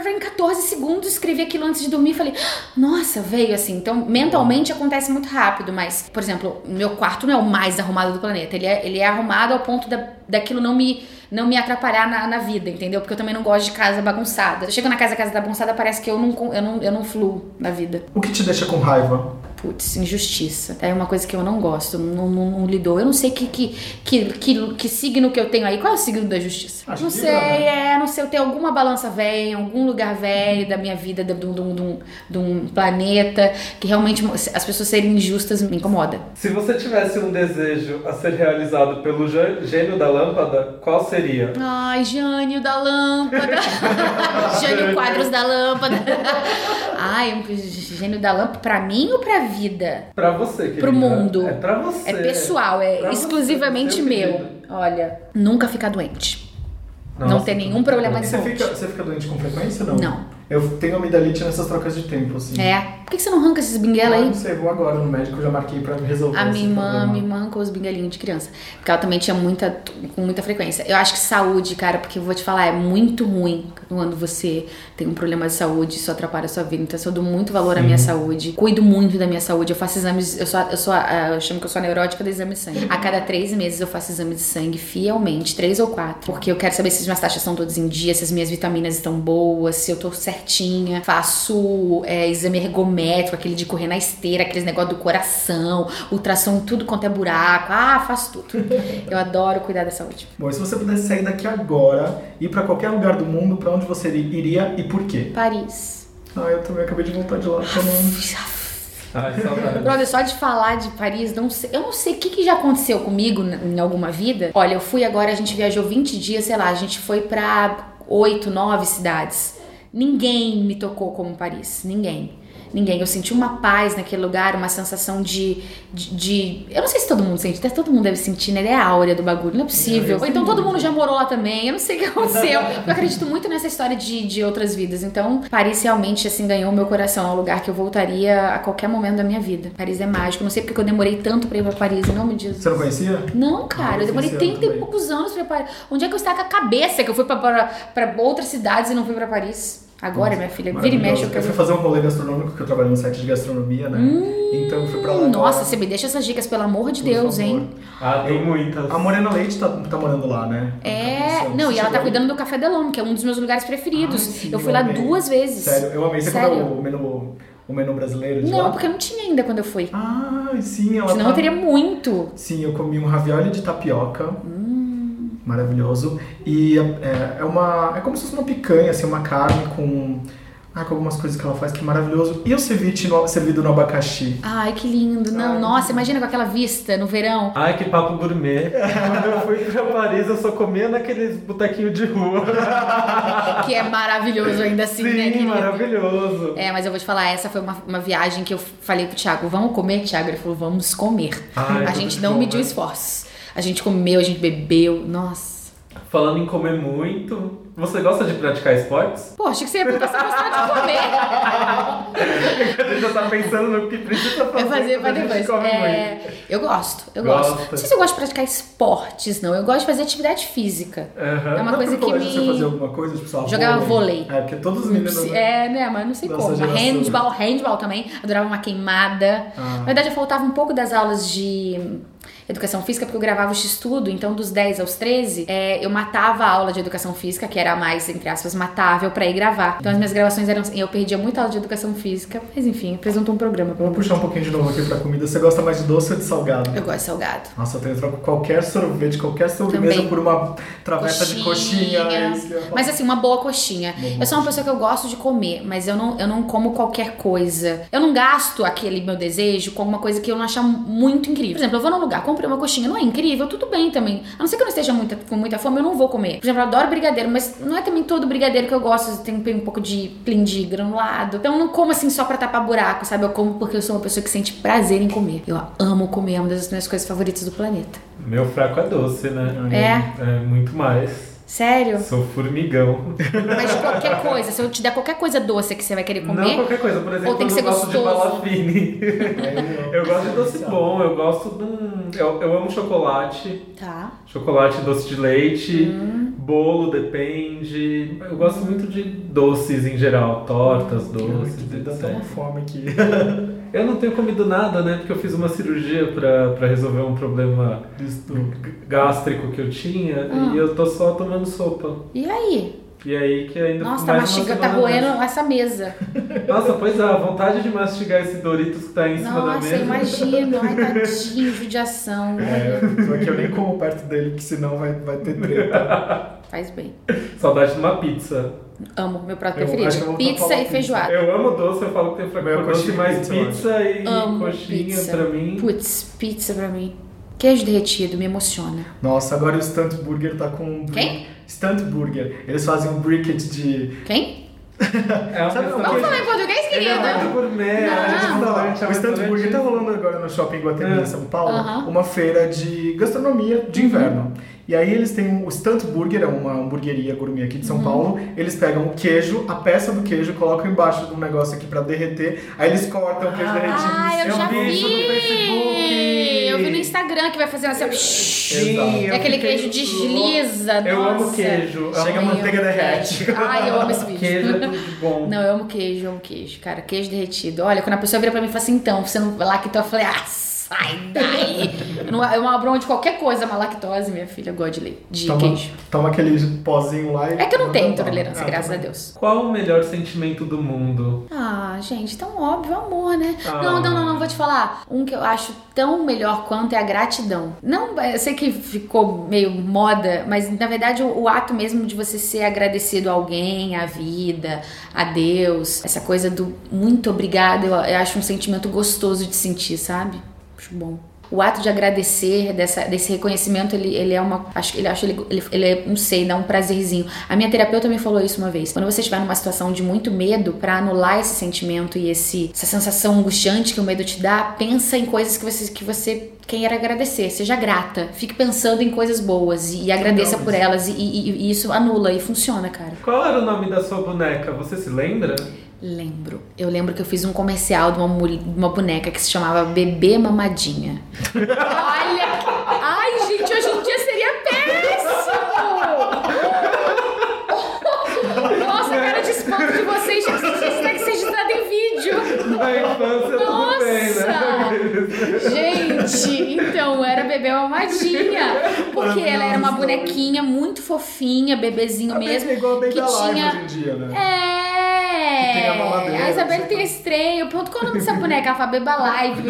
Em 14 segundos, escrevi aquilo antes de dormir e falei, nossa, veio assim. Então, mentalmente acontece muito rápido, mas, por exemplo, meu quarto não é o mais arrumado do planeta. Ele é, ele é arrumado ao ponto da, daquilo não me, não me atrapalhar na, na vida, entendeu? Porque eu também não gosto de casa bagunçada. Eu chego na casa, casa tá bagunçada, parece que eu não, eu não, eu não fluo na vida. O que te deixa com raiva? Putz, injustiça. É uma coisa que eu não gosto, não, não, não lidou. Eu não sei que, que, que, que, que signo que eu tenho aí. Qual é o signo da justiça? Acho não sei, né? é, não sei. Eu tenho alguma balança velha, em algum lugar velho da minha vida, de, de, um- de, de, um- planeta, que realmente as pessoas serem injustas me incomoda. Se você tivesse um desejo a ser realizado pelo gê- gênio da lâmpada, qual seria? Ai, Jânio da lâmpada. Jânio Quadros da lâmpada. Ai, um gênio da lâmpada pra mim ou pra vida? Pra você, querida. Pro mundo. É pra você. É pessoal, é Pra você, exclusivamente seu meu. pedido. Olha, nunca ficar doente. não Nossa, ter nenhum problema de você saúde. fica, você fica doente com frequência ou não? Não. Eu tenho amidalite nessas trocas de tempo, assim. É. Por que que você não arranca esses binguela Ah, aí? Não sei, vou agora no médico, já marquei pra resolver A minha irmã, minha irmã arrancou os bingalinhos de criança. Porque ela também tinha muita, com muita frequência. Eu acho que saúde, cara, porque eu vou te falar, é muito ruim quando você tem um problema de saúde, isso atrapalha a sua vida. Então eu dou muito valor à minha saúde. Cuido muito da minha saúde. Eu faço exames, eu sou, eu sou, eu chamo que eu sou a neurótica do exame de sangue. A cada três meses eu faço exame de sangue fielmente, três ou quatro. Porque eu quero saber se as minhas taxas estão todas em dia, se as minhas vitaminas estão boas, se eu tô certinha. Faço é, exame ergométrico, aquele de correr na esteira, aqueles negócio do coração, ultrassom, tudo quanto é buraco. Ah, faço tudo. Eu adoro cuidar da saúde. Bom, e se você pudesse sair daqui agora, ir pra qualquer lugar do mundo, pra onde você iria e por quê? Paris. Ah, eu também acabei de voltar de lá. Então. Ai, saudade. Brother, só de falar de Paris, não sei, eu não sei o que, que já aconteceu comigo em alguma vida. Olha, eu fui agora, a gente viajou 20 dias, sei lá, a gente foi pra 8, 9 cidades. Ninguém me tocou como Paris, ninguém. ninguém. Eu senti uma paz naquele lugar, uma sensação de, de, de- Eu não sei se todo mundo sente, até todo mundo deve sentir, né? Ele é a áurea do bagulho, não é possível. Ou então todo mundo já morou lá também, eu não sei o que aconteceu. Eu acredito muito nessa história de, de outras vidas. Então, Paris realmente, assim, ganhou o meu coração. É um lugar que eu voltaria a qualquer momento da minha vida. Paris é mágico. Não sei porque eu demorei tanto pra ir pra Paris, em nome de Jesus. Você não conhecia? Não, cara, Ah, eu demorei esse ano 30 e poucos anos pra ir pra Onde é que eu estava com a cabeça que eu fui pra, pra, pra outras cidades e não fui pra Paris? Agora, minha filha, vira e mexe, eu. Eu fui fazer um rolê gastronômico que eu trabalho no site de gastronomia, né? então eu fui pra lá. Hum, Nossa, agora. você me deixa essas dicas, pelo amor de Por Deus, favor. hein? Ah, tem muitas. A Morena Leite tá, tá morando lá, né? É, Você não, e ela tá cuidando do Café Delon, que é um dos meus lugares preferidos. Ai, sim, eu fui lá amei. duas vezes. Sério, eu amei. Você Sério? comeu o menu, o menu brasileiro de Não, lá? porque eu não tinha ainda quando eu fui. Ah, sim, ela Senão tá... eu teria muito. Sim, eu comi um ravioli de tapioca. Hum. Maravilhoso. E é, é uma. É como se fosse uma picanha, assim, uma carne com. Ah, com algumas coisas que ela faz que é maravilhoso. E o ceviche no- servido no abacaxi. Ai, que lindo. Não, Ai. nossa, imagina com aquela vista no verão. Ai, que papo gourmet. Quando eu fui pra Paris, eu só comia naqueles botequinhos de rua. Que é maravilhoso ainda assim, né, Sim, maravilhoso. É, mas eu vou te falar, essa foi uma, uma viagem que eu falei pro Thiago, vamos comer, Thiago? Ele falou, vamos comer. Ai, a gente não bom, mediu né? esforços. A gente comeu, a gente bebeu, nossa. Falando em comer muito, você gosta de praticar esportes? Pô, achei que você ia perguntar se eu gostava de comer. Gente já tá pensando no que precisa fazer. Vai fazer pra depois. É, eu gosto, eu Gosta. gosto. Não sei se eu gosto de praticar esportes, não. Eu gosto de fazer atividade física. Aham. É uma Mas coisa que colégio você me... alguma coisa, tipo, lá, Jogava vôlei. É, porque todos os meninos... É, né, mas não sei como. geração. Handball, handball também. Adorava uma queimada. Ah. Na verdade, eu faltava um pouco das aulas de educação física, porque eu gravava o X-Tudo. Então, dos 10 aos 13, é, eu matava a aula de educação física, que era a mais, entre aspas, matável, pra ir gravar. Então, as minhas gravações eram assim. Eu perdia muita aula de educação física. Mas, enfim, apresentou um programa, Vamos puxar um pouquinho de novo aqui pra comida. Você gosta mais de doce ou de salgado? Eu gosto de salgado. Nossa, eu tenho troco qualquer sorvete, qualquer sobremesa por uma travessa de coxinha. é. Mas assim, uma boa coxinha. Uma boa eu sou uma pessoa que eu gosto de comer, mas eu não, eu não como qualquer coisa. Eu não gasto aquele meu desejo com alguma coisa que eu não achar muito incrível. Por exemplo, eu vou num lugar, comprei uma coxinha, não é incrível, tudo bem também. A não ser que eu não esteja muita, com muita fome, eu não vou comer. Por exemplo, eu adoro brigadeiro, mas não é também todo brigadeiro que eu gosto. Tem um pouco de plim de granulado. Então eu não como assim só pra tapar buraco, sabe? Eu como porque eu sou uma pessoa que sente prazer em comer. Eu amo comer, é uma das minhas coisas favoritas do planeta. Meu fraco é doce, né? É? É muito mais. Sério? Sou formigão. Mas de qualquer coisa, se eu te der qualquer coisa doce que você vai querer comer. Não qualquer coisa, por exemplo, Ou tem que eu ser gosto de gostoso. balafine. Eu gosto de doce bom, eu gosto de um. Eu, eu amo chocolate. Tá. Chocolate, doce de leite, Hum. bolo, depende. Eu gosto muito de doces em geral, tortas, doces, que dá até uma fome aqui. Eu não tenho comido nada, né? Porque eu fiz uma cirurgia pra, pra resolver um problema gástrico que eu tinha Ah. e eu tô só tomando sopa. E aí? E aí que ainda Nossa, tá mais uma mastigando, tá roendo nessa. essa mesa. Nossa, pois é, a vontade de mastigar esse Doritos que tá em cima da Nossa, mesa. imagino. Ai, tadinho, judiação. É, só que eu nem como perto dele, que senão vai, vai ter treta. Faz bem. Saudade de uma pizza. Amo, meu prato Eu eu preferido. Pizza e feijoada. Eu amo doce, eu falo que tem fraco por doce, coxinha mas pizza, eu pizza e Amo coxinha pizza. pra mim. Putz, pizza pra mim. Queijo derretido, me emociona. Nossa, agora o Stunt Burger tá com um... Quem? Stunt Burger. Eles fazem um briquet de... Quem? É um Sabe Vamos falar em português, Ele é muito gourmet, Não. é restaurante, é O Stunt Burger tá rolando agora no Shopping Guatemi, É. em São Paulo, uma feira de gastronomia de inverno. E aí eles têm um- o Stunt Burger, é uma hamburgueria gourmet aqui de São Paulo. Eles pegam o queijo, a peça do queijo, colocam embaixo de um negócio aqui pra derreter. Aí eles cortam o queijo derretido. Ah, eu Eu já vi vi. isso no Facebook. Eu vi no Instagram que vai fazendo assim. ó, Sim, E eu aquele queijo desliza. Eu amo nossa. queijo. Chega a Ai, eu manteiga amo derrete. queijo. Ai, eu amo esse vídeo. Queijo é tudo de bom. Não, eu amo queijo, eu amo queijo, cara. Queijo derretido. Olha, quando a pessoa vira pra mim e fala assim, então, você não vai lactose, eu falei, ah, sai daí. Eu abro mão de qualquer coisa, uma lactose, minha filha, eu gosto de, leite, de Toma, queijo. toma aquele pozinho lá e... É que eu não tenho intolerância, Ah, graças a também. Deus. Qual o melhor sentimento do mundo? Ah, gente, tão óbvio, amor, né? Ah. Não, não, não, não, vou te falar. Um que eu acho tão melhor quanto é a gratidão. Não, eu sei que ficou meio moda, mas na verdade o, o ato mesmo de você ser agradecido a alguém, à vida, a Deus, essa coisa do muito obrigado, eu, eu acho um sentimento gostoso de sentir, sabe? Acho bom. o ato de agradecer, dessa, desse reconhecimento, ele, ele é uma. Acho que ele acho ele, ele, é, não sei, dá um prazerzinho. A minha terapeuta me falou isso uma vez. Quando você estiver numa situação de muito medo, pra anular esse sentimento e esse, essa sensação angustiante que o medo te dá, pensa em coisas que você, que você queira agradecer. Seja grata. Fique pensando em coisas boas e, e agradeça por elas. E, e- e isso anula e funciona, cara. Qual era o nome da sua boneca? Você se lembra? Lembro. Eu lembro que eu fiz um comercial de uma, de uma boneca que se chamava Bebê Mamadinha. Olha! que- Ai, gente, hoje em dia seria péssimo! Nossa, cara de espanto de vocês. Tinha que ser- tinha que ser registrado em vídeo. Na infância tudo bem, Nossa! né? Gente, então era bebê mamadinha. Porque ela era uma bonequinha muito fofinha, bebezinho A mesmo. É igual a Baby que Alive tinha. hoje em dia, né? É! Que tem a mamadeira, A Isabelle tem trem. Eu pergunto qual é o nome dessa boneca? Ela fala Beba Live.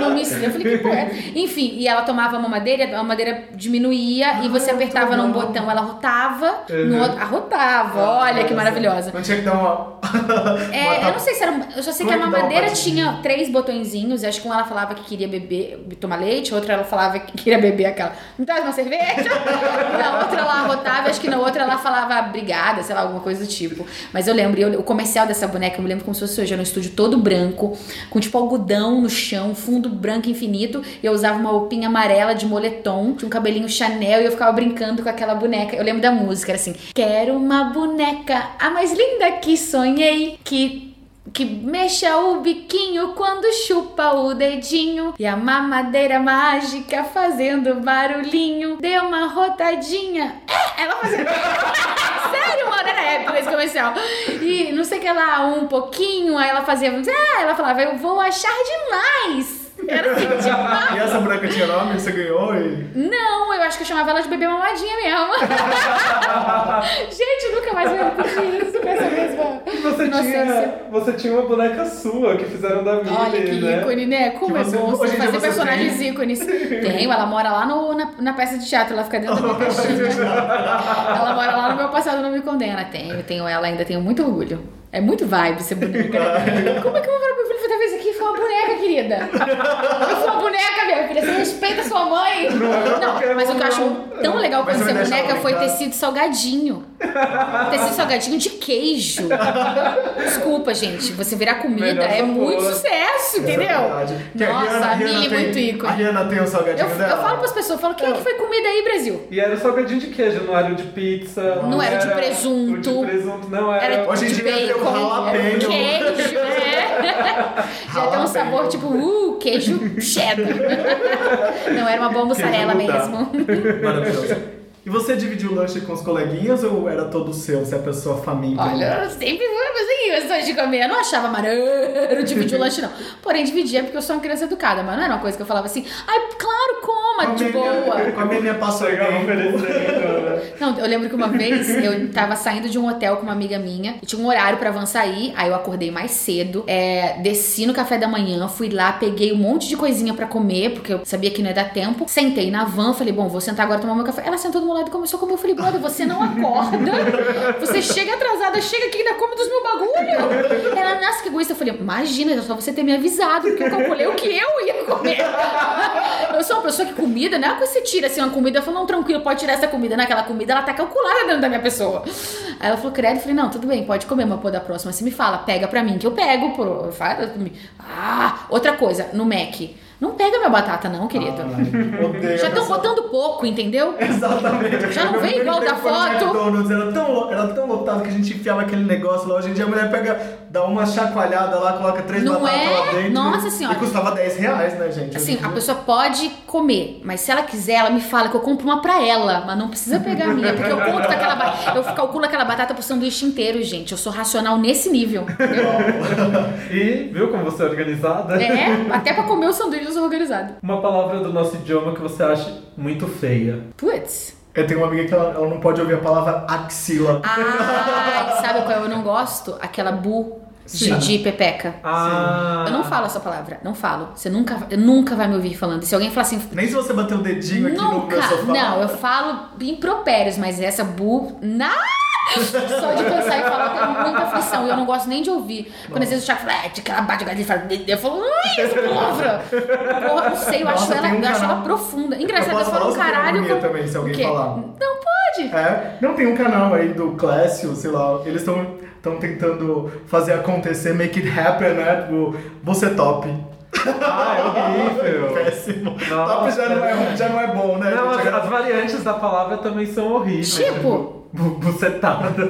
Não me. Eu falei, que porra é? Enfim, e ela tomava a mamadeira, a mamadeira diminuía e você Ah, apertava num botão, ela rotava, no Uhum. outro. Arrotava, olha que maravilhosa. Não tinha que dar uma. É, eu não sei se era. Eu só sei que a é mamadeira tinha três botõezinhos. Acho que uma ela falava que queria beber, tomar leite, outra ela falava que queria beber aquela. Me traz uma cerveja? na outra ela arrotava, acho que na outra ela falava obrigada, sei lá, alguma coisa do tipo. Mas eu lembro, eu- o comercial dessa boneca, eu me lembro como se fosse hoje, era um estúdio todo branco, com tipo algodão no chão, fundo branco infinito. E eu usava uma roupinha amarela de moletom, tinha um cabelinho Chanel e eu ficava brincando com aquela boneca. Eu lembro da música, era assim: Quero uma boneca, a mais linda que sonhei, que que mexa o biquinho quando chupa o dedinho. E a mamadeira mágica fazendo barulhinho. Deu uma rotadinha é, ela fazia. Sério mano era esse comercial. E não sei o que lá um pouquinho aí ela fazia ah, ela falava eu vou achar demais era assim demais E essa boneca tinha nome, você ganhou e. não, eu acho que eu chamava ela de bebê mamadinha mesmo. Gente, nunca mais vou repetir isso com essa mesma Você inocência. tinha, você tinha uma boneca sua que fizeram da Millie, Olha que né? ícone, né? Como Que é bom você fazer personagens tem? ícones. Tenho, ela mora lá no, na, na peça de teatro, ela fica dentro da minha caixinha. ela mora lá no meu passado não me condena. Tenho, tenho ela ainda, tenho muito orgulho. É muito vibe ser boneca. né? Como é que eu vou boneca, querida. Eu sou uma boneca, minha filha. Você respeita sua mãe. Não, mas o que eu acho tão legal quando você ser deixar boneca foi brincar? tecido salgadinho. Tecido salgadinho de queijo. Desculpa, gente. Você virar comida Melhor é muito sucesso, entendeu? É verdade. Que a Nossa, a Rihanna Millie tem- muito A ícone. Rihanna tem o salgadinho Eu, dela. eu falo pras pessoas, eu falo, quem é que foi comida aí, Brasil? E era o salgadinho de queijo, não era o de pizza. Não era o de presunto. O de presunto não era. Era Hoje em de dia tem o jalapeno. queijo, é. Já tem um sabor tipo, uh, queijo cheddar. Não, era uma boa mussarela mesmo. Maravilhoso. E você dividiu o lanche com os coleguinhas ou era todo seu? Você é a pessoa faminta? Olha, eu sempre fui assim, questões de comer. Eu não achava maneiro dividir o lanche, não. Porém, dividia porque eu sou uma criança educada, mas não era uma coisa que eu falava assim, ai, claro, coma, de boa. Com a minha passou Chegava oferecendo. né? Não, eu lembro que uma vez eu tava saindo de um hotel com uma amiga minha e tinha um horário pra van sair, aí eu acordei mais cedo, é, desci no café da manhã, fui lá, peguei um monte de coisinha pra comer, porque eu sabia que não ia dar tempo, sentei na van, falei, bom, vou sentar agora e tomar meu café. Ela sentou do meu lado e começou a comer. Eu falei, brother, você não acorda, você chega atrasada, chega aqui e ainda come dos meus bagulho. Ela, nossa, que egoísta. Eu falei, imagina, só você ter me avisado, porque eu calculei o que eu ia comer. Eu sou uma pessoa que comida, não é que você tira assim uma comida, eu falo, não, tranquilo, pode tirar essa comida. Naquela comida, ela tá calculada dentro da minha pessoa. Aí ela falou, credo, eu falei, não, tudo bem, pode comer, mas pô, da próxima você me fala, pega pra mim, que eu pego, pô. Ah, outra coisa, no Mac. Não pega minha batata, não, querido. Ai, odeio Já estão botando pouco, entendeu? Exatamente. Já não vem igual da foto. McDonald's, era tão, era tão lotado que a gente enfiava aquele negócio lá. Hoje em dia a mulher pega, dá uma chacoalhada lá, coloca três Não batatas é? lá dentro. Nossa e, Senhora. E custava 10 reais, né, gente? Assim, a pessoa pode comer, mas se ela quiser, ela me fala que eu compro uma pra ela, mas não precisa pegar a minha, porque eu conto com aquela ba- eu calculo aquela batata pro sanduíche inteiro, gente. Eu sou racional nesse nível. E viu como você é organizada? É, até pra comer o sanduíche Uma palavra do nosso idioma que você acha muito feia. Putz. Eu tenho uma amiga que ela, ela não pode ouvir a palavra axila. Ai, sabe qual eu não gosto? Aquela bu de, Sim. de pepeca. Ah. Eu não falo essa palavra, não falo. Você nunca, nunca vai me ouvir falando. Se alguém falar assim, Nem se você bater o dedinho aqui no Nunca! meu sofá. Não, eu falo impropérios, mas essa bu. Na... Só de pensar e falar, eu tenho muita aflição. E eu não gosto nem de ouvir. Quando às vezes o Thiago fala, é, de que ela bate o galinha e fala, eu falo, ai, essa palavra. Porra, não sei, eu Nossa, acho, ela, tem um eu acho ela profunda. Engraçado, Eu eu, falo um caralho. sobre com- também, se alguém falar. Não pode. É, não tem um canal aí do Clécio, sei lá, eles estão estão tentando fazer acontecer, make it happen, né? Tipo, você top. Ah, é horrível. Péssimo. Nossa. top já não, é, já não é bom, né? Não, as, as variantes da palavra também são horríveis. Tipo? Bu- Bucetada.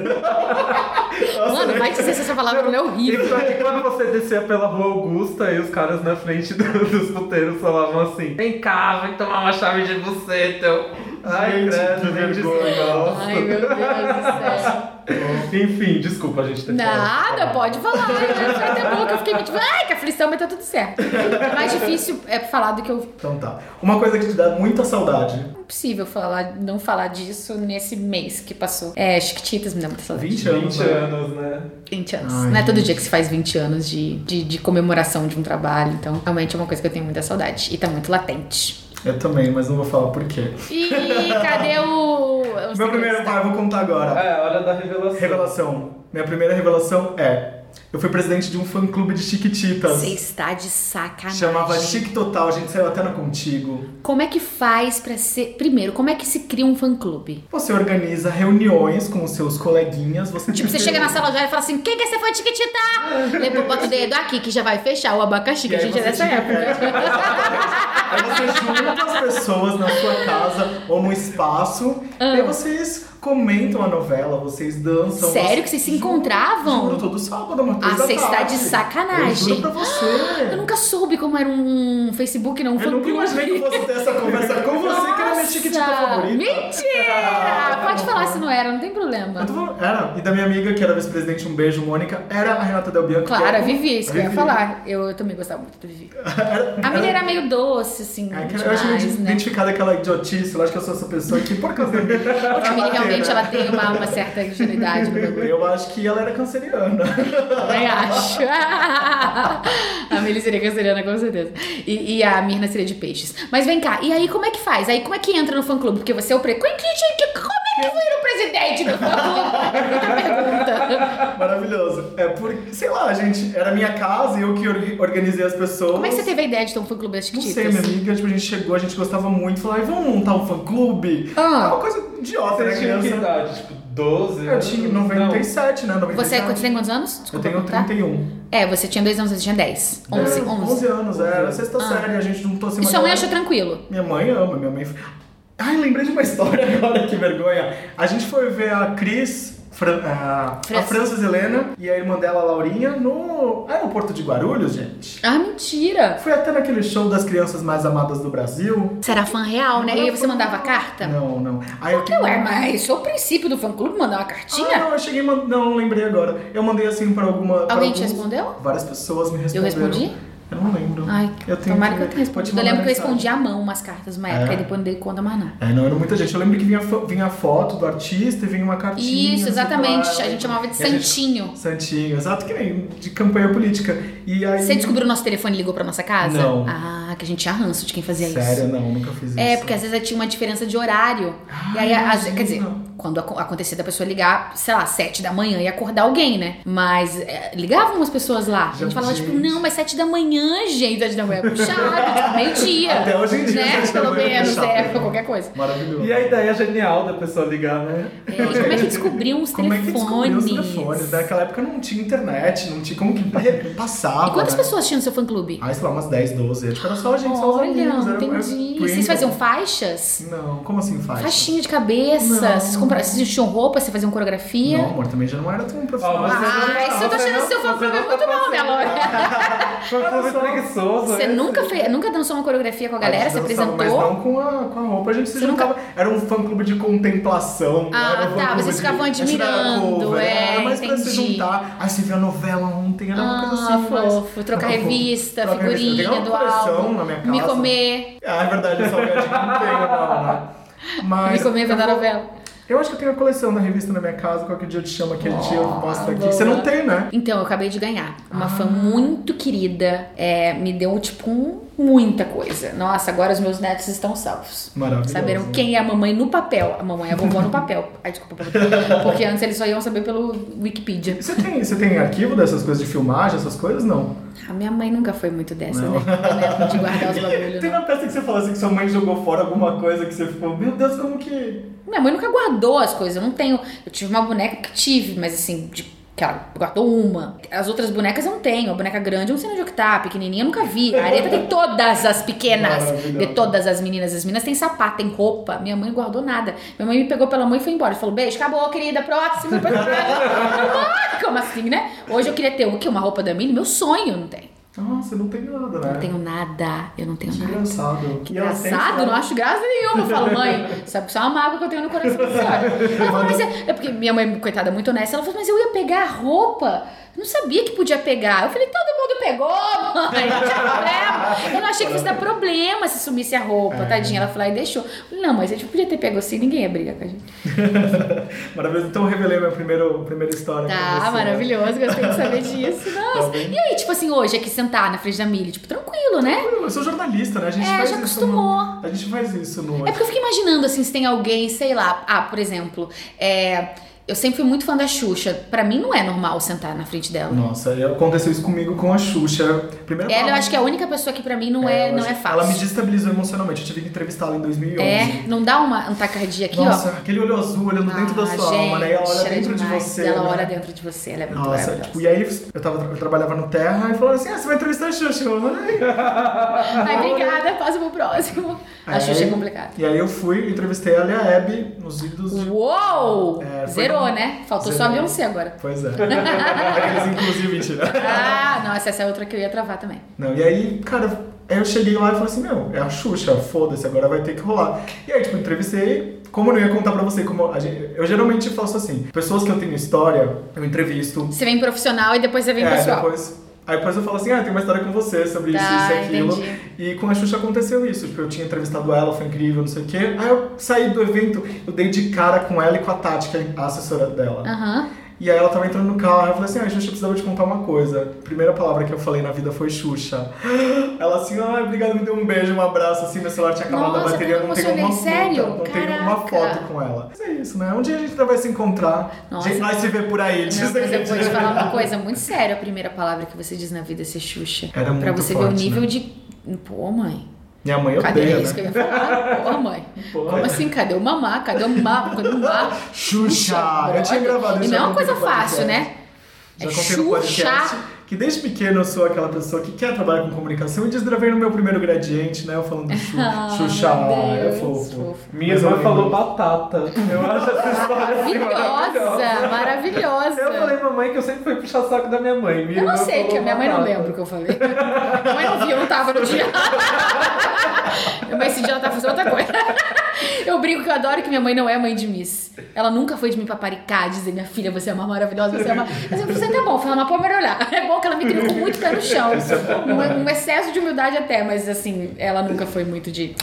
Nossa, Mano, vai se essa palavra não é horrível. E só que quando você descia pela rua Augusta e os caras na frente do- dos puteiros falavam assim: Vem cá, vem tomar uma chave de buceta. Ai, Gente, credo, vergonha. nossa. Ai, meu Deus do céu. Enfim, desculpa a gente ter Nada, falado. pode falar. né? Foi até bom que eu fiquei meio tipo, ai, que aflição, mas tá tudo certo. É mais difícil é falar do que eu. Então tá. Uma coisa que te dá muita saudade. Não é possível falar, não falar disso nesse mês que passou. É, Chiquititas me dá muita saudade. 20 anos. 20 né? anos, né? 20 anos. Ai, não é todo gente. dia que se faz 20 anos de, de, de comemoração de um trabalho. Então, realmente é uma coisa que eu tenho muita saudade. E tá muito latente. Eu também, mas não vou falar por quê. E cadê o. o Meu primeiro pai, eu vou contar agora. É, hora da revelação. Revelação. Minha primeira revelação é: eu fui presidente de um fã clube de Chiquititas. Você está de sacanagem. Chamava Chique Total, a gente saiu até no Contigo. Como é que faz pra ser. Primeiro, como é que se cria um fã clube? Você organiza reuniões com os seus coleguinas. Você Tipo, você chega na sala de aula e fala assim: quem que é ser fã de Chiquitita? Lembra, bota o dedo aqui que já vai fechar o abacaxi, que a gente é você dessa época. Aí você junta as pessoas na sua casa ou no espaço. Ah. E aí vocês comentam a novela, vocês dançam. Sério vocês- que vocês se encontravam? Juro, todo sábado, uma Ah, três da você está de sacanagem. Eu juro pra você. Eu nunca soube como era um Facebook, não. Um Eu nunca imaginei que fosse ter essa conversa com você, que era minha chiquitita Nossa, favorita. Mentira! Pode falar se não era, não tem problema. Eu tô falando- Era. E da minha amiga, que era vice-presidente, um beijo, Mônica, era a Renata Del Bianco. Claro, que a é- Vivi, isso que eu ia falar. Eu, eu também gostava muito da Vivi. Era- A menina era meio doce, assim, É, que eu acho demais, muito né? identificada aquela idiotice, eu acho que eu sou essa pessoa que, por causa da minha. A Mini realmente ela tem uma, uma certa ingenuidade no bagulho. Eu acho que ela era canceriana. Também acho. a Mili seria canceriana, com certeza. E, e a Mirna seria de peixes. Mas vem cá, e aí como é que faz? Aí como é que entra no fã clube? Porque você é o pre... Como é que, que foi o presidente do fã clube? Pergunta. Maravilhoso. É porque, sei lá, gente, era minha casa e eu que or- organizei as pessoas. Como é que você teve a ideia de ter um fã clube das Não Chiquititas? sei, minha amiga, tipo, a gente chegou, a gente gostava muito, falou, vamos montar um fã-clube? Ah. É uma coisa idiota, né, tinha que criança? idade? Tipo, 12? Eu tinha 97, né? 97. Você você tem quantos anos? Eu Desculpa tenho perguntar. 31. É, você tinha dois anos, você tinha 10. 11, É, 11. 11 anos, é, era sexta Ah. série, a gente juntou assim E sua mãe achou tranquilo? Minha mãe ama, minha mãe. Ai, lembrei de uma história agora, que vergonha. A gente foi ver a Cris, Fran- a, a. Francis Helena e a irmã dela, a Laurinha, no aeroporto de Guarulhos, gente. Ah, mentira! Foi até naquele show das crianças mais amadas do Brasil. Você era fã real, né? E aí você mandava carta? Não, não. Aí eu Ué, mas isso é o princípio do fã clube, mandar uma Ah, cartinha? não, eu cheguei, não, não lembrei agora. Eu mandei assim pra alguma. pra Alguém te alguns- respondeu? Várias pessoas me Eu responderam. respondi? Eu não lembro. Ai, eu tenho tomara que eu tenha respondido. Eu lembro que eu respondi à mão umas cartas uma época É? e depois não dei conta mais não. É, não, era muita gente. Eu lembro que vinha, vinha a foto do artista e vinha uma cartinha. Isso, assim, exatamente. pra- A gente chamava de a gente- santinho. Santinho, exato, que nem de campanha política. E aí... Você descobriu o nosso telefone e ligou pra nossa casa? Não. Ah, que a gente tinha ranço de quem fazia Sério, isso. não, nunca fiz isso. É, porque às vezes tinha uma diferença de horário. e aí, Ah, às- quer dizer, quando ac- acontecia da pessoa ligar, sei lá, sete da manhã e acordar alguém, né? Mas é, ligavam umas pessoas lá. A gente falava, tipo, não, mas sete da manhã, gente, sete da manhã é puxado, tipo, meio-dia. Até hoje em dia, Né? Pelo manhã é menos, é, né? qualquer coisa. Maravilhoso. E a ideia genial da pessoa ligar, né? É, como é que descobriam os Como é que descobriu os telefones? telefones? Naquela época não tinha internet, não tinha como que passava. E quantas né? pessoas tinham no seu fã-clube? Ah, sei lá, umas 10, 12. Tipo, era só a gente, só os Olha, amigos. Era, entendi. era Vocês faziam faixas? Não, como assim faixa? Faixinha de cabeça? Não. Vocês, compravam, vocês vestiam roupa? Vocês faziam coreografia? Não, amor, também já não era tão profissional. Ó, mas- Ah, isso eu tô Você achando não- seu fã-clube é não muito tá bom, minha passando. Foi preguiçoso. Você esse. nunca, fez, nunca dançou uma coreografia com a galera? A Você dançava, apresentou? Mas não com a, com a roupa, a gente se Você nunca- juntava. Era um fã-clube de contemplação. Ah, um tá, vocês ficavam admirando, cover, é, Era mais pra se entendi. juntar. Aí você viu a novela ontem, era uma coisa Ah, assim. mais- fofo. Trocar revista, Trocar revista. Eu figurinha tenho do álbum. na minha casa. Me comer. Ah, é verdade, o salgadinho não tenho, não, né? Mas Me comer eu da vou- novela. Eu acho que eu tenho a coleção da revista na minha casa, qualquer dia eu te chamo aquele dia eu mostro aqui. Você não tem, né? Então, eu acabei de ganhar. Uma Ah. fã muito querida é, me deu, tipo, um, muita coisa. Nossa, agora os meus netos estão salvos. Maravilhoso. Saberam quem é a mamãe no papel. A mamãe é a vovó no papel. Ai, desculpa. Porque antes eles só iam saber pelo Wikipedia. Você tem, você tem arquivo dessas coisas de filmagem, essas coisas? Não. A minha mãe nunca foi muito dessa, Não. né? De guardar os bagulhos. Tem uma peça que você falou assim que sua mãe jogou fora alguma coisa que você ficou, meu Deus, como que. Minha mãe nunca guardou as coisas. Eu não tenho. Eu tive uma boneca que tive, mas assim, de. Que ela guardou uma. As outras bonecas eu não tenho. A boneca grande eu não sei onde é que tá. Pequenininha eu nunca vi. A Areta tem todas as pequenas. De todas as meninas. As meninas têm sapato, tem roupa. Minha mãe guardou nada. Minha mãe me pegou pela mão e foi embora. Falou, beijo, acabou, querida. Próximo. Ah, Como assim, né? Hoje eu queria ter o quê? Uma roupa da Minnie? Meu sonho não tem. Nossa, não tem nada, né? Não tenho nada. Eu não tenho Que nada. engraçado. Que engraçado, não acho graça nenhuma. Eu falo, mãe, sabe é uma mágoa que eu tenho no coração da senhora. Ela falou, mas é, é porque minha mãe, coitada, é muito honesta, ela falou, mas eu ia pegar a roupa. Não sabia que podia pegar. Eu falei, todo mundo pegou, mãe, não tinha problema. Eu não achei que fosse dar problema se sumisse a roupa, É. tadinha. Ela falou, e deixou. Não, mas a gente podia ter pego assim, ninguém ia brigar com a gente. Maravilhoso. Então eu revelei minha primeiro, primeira história. Tá, você. maravilhoso, gostei de saber disso. Nossa. bem. e aí, tipo assim, hoje aqui sentar na frente da Milly, tipo, tranquilo, né? Eu sou jornalista, né? A gente É, faz já isso. acostumou. No... A gente faz isso no. É porque eu fico imaginando, assim, se tem alguém, sei lá, ah, por exemplo, é, eu sempre fui muito fã da Xuxa. Pra mim não é normal sentar na frente dela. Nossa, aconteceu isso comigo com a Xuxa. Primeira Ela, eu acho que é a única pessoa que pra mim não é, eu não é fácil. Ela me destabilizou emocionalmente. Eu tive que entrevistá-la em 2011. É, não dá uma um tacardia aqui, Nossa, ó. aquele olho azul olhando dentro da Ah, sua alma, né? E ela olha gente, dentro era de demais. você. Ela né? olha dentro de você, ela é muito Nossa, tipo, e aí eu, tava, eu trabalhava no Terra e falaram assim: ah, você vai entrevistar a Xuxa. Eu, "Ai". Ai, obrigada, passa pro próximo. A Xuxa é complicada. E aí eu fui, entrevistei ela e a Abby nos vídeos de. Uou! É, foi Zerou, né? Faltou só Zerou. a Beyoncé agora. Pois é. Aqueles inclusive, mentira. Ah, não, essa, é outra que eu ia travar também. Não, e aí, cara, eu cheguei lá e falei assim, meu, é a Xuxa, foda-se, agora vai ter que rolar. E aí, tipo, entrevistei, como eu não ia contar pra você, como gente- eu geralmente faço assim, pessoas que eu tenho história, eu entrevisto, Você vem profissional e depois você vem é, pessoal. depois... Aí depois eu falo assim, ah, tem uma história com você sobre isso, Tá, isso e aquilo. entendi. E com a Xuxa aconteceu isso. Tipo, eu tinha entrevistado ela, foi incrível, não sei o quê. Aí eu saí do evento, eu dei de cara com ela e com a Tati, que é a assessora dela. Aham. E aí ela tava entrando no carro, eu falei assim, ah, Xuxa, eu precisava te contar uma coisa. A primeira palavra que eu falei na vida foi Xuxa. Ela assim, ai, obrigado, me deu um beijo, um abraço, assim, meu celular tinha acabado Nossa, a bateria, eu não tenho uma sério? foto, não tenho uma foto com ela. Mas é isso, né? Um dia a gente vai se encontrar, Nossa. a gente vai se ver por aí. Não, mas eu vou te falar uma coisa muito séria. A primeira palavra que você diz na vida é ser Xuxa. Era pra muito você ver o forte, nível né? de. Pô, mãe. Minha mãe Cadê odeia, isso que né? eu ia falar? Pô, mãe. Pô, Como é. assim? Cadê o mamá? Cadê o mamá? Cadê o mamá? Xuxa! Eu tinha gravado E isso não é uma coisa fácil, né? Já É Xuxa. Que desde pequeno eu sou aquela pessoa que quer trabalhar com comunicação e desgravei no meu primeiro gradiente, né? Eu falando Xu, Ah, Xuxa, meu é fofo. fofo. Minha irmã falou batata. Eu acho essa história assim Maravilhosa, maravilhosa. Eu falei, mamãe, que eu sempre fui puxar saco da minha mãe. Minha Eu não sei, que a minha mãe não batata. lembra o que eu falei. Minha mãe não viu, eu não tava no dia. Mas esse dia ela tá fazendo outra coisa. Eu brinco que eu adoro que minha mãe não é mãe de Miss. Ela nunca foi de me paparicar, dizer, minha filha, você é uma maravilhosa, você é uma. Mas eu falei, tá bom, fala, mas pode melhorar. É bom que ela me criou com muito pé no chão. Um, um excesso de humildade até, mas assim, ela nunca foi muito de.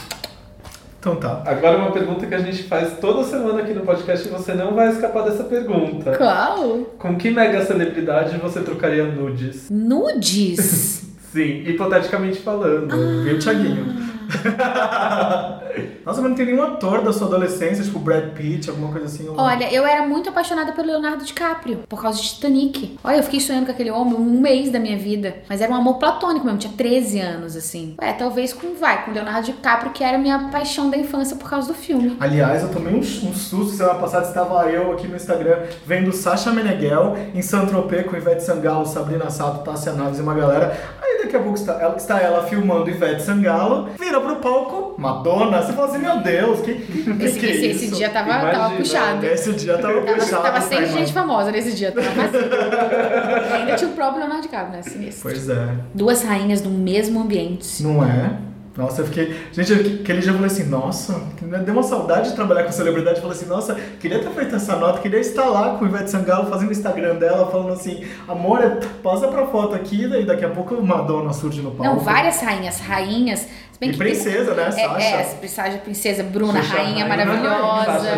Então tá. Agora uma pergunta que a gente faz toda semana aqui no podcast e você não vai escapar dessa pergunta. Qual? Com que mega celebridade você trocaria nudes? Nudes. Sim, hipoteticamente falando. Viu, Thiaguinho? Nossa, mas não tem nenhum ator da sua adolescência, tipo Brad Pitt, alguma coisa assim? um- Olha, eu era muito apaixonada pelo Leonardo DiCaprio, por causa de Titanic. Olha, eu fiquei sonhando com aquele homem um mês da minha vida. Mas era um amor platônico mesmo, tinha 13 anos, assim. É, talvez com, vai, com Leonardo DiCaprio, que era a minha paixão da infância por causa do filme. Aliás, eu tomei um, um susto semana passada, estava eu aqui no Instagram vendo Sasha Meneghel em Saint-Tropez com Ivete Sangalo, Sabrina Sato, Tássia Naves e uma galera. Aí daqui a pouco está ela, está ela filmando Ivete Sangalo, vira pro palco, Madonna, você fala assim, meu Deus, que, que, que, Esse, que é esse, isso? esse dia tava, Imagina, tava puxado. Esse dia tava Tava, puxado. tava sem gente mano? famosa nesse dia, tava vazio. E ainda tinha o próprio Leonardo DiCaprio, né? Sinistro. Pois é. Duas rainhas no mesmo ambiente. Não é? Nossa, eu fiquei. Gente, eu- aquele dia eu falei assim, nossa, deu uma saudade de trabalhar com celebridade. Eu falei assim, nossa, queria ter feito essa nota, queria estar lá com o Ivete Sangalo fazendo o Instagram dela, falando assim, amor, posa pra foto aqui, daí daqui a pouco Madonna surge no palco. Não, várias rainhas. Rainhas. E que princesa, né, É, Sasha? é, Sasha, princesa, Bruna, Xuxa, rainha rainha, maravilhosa.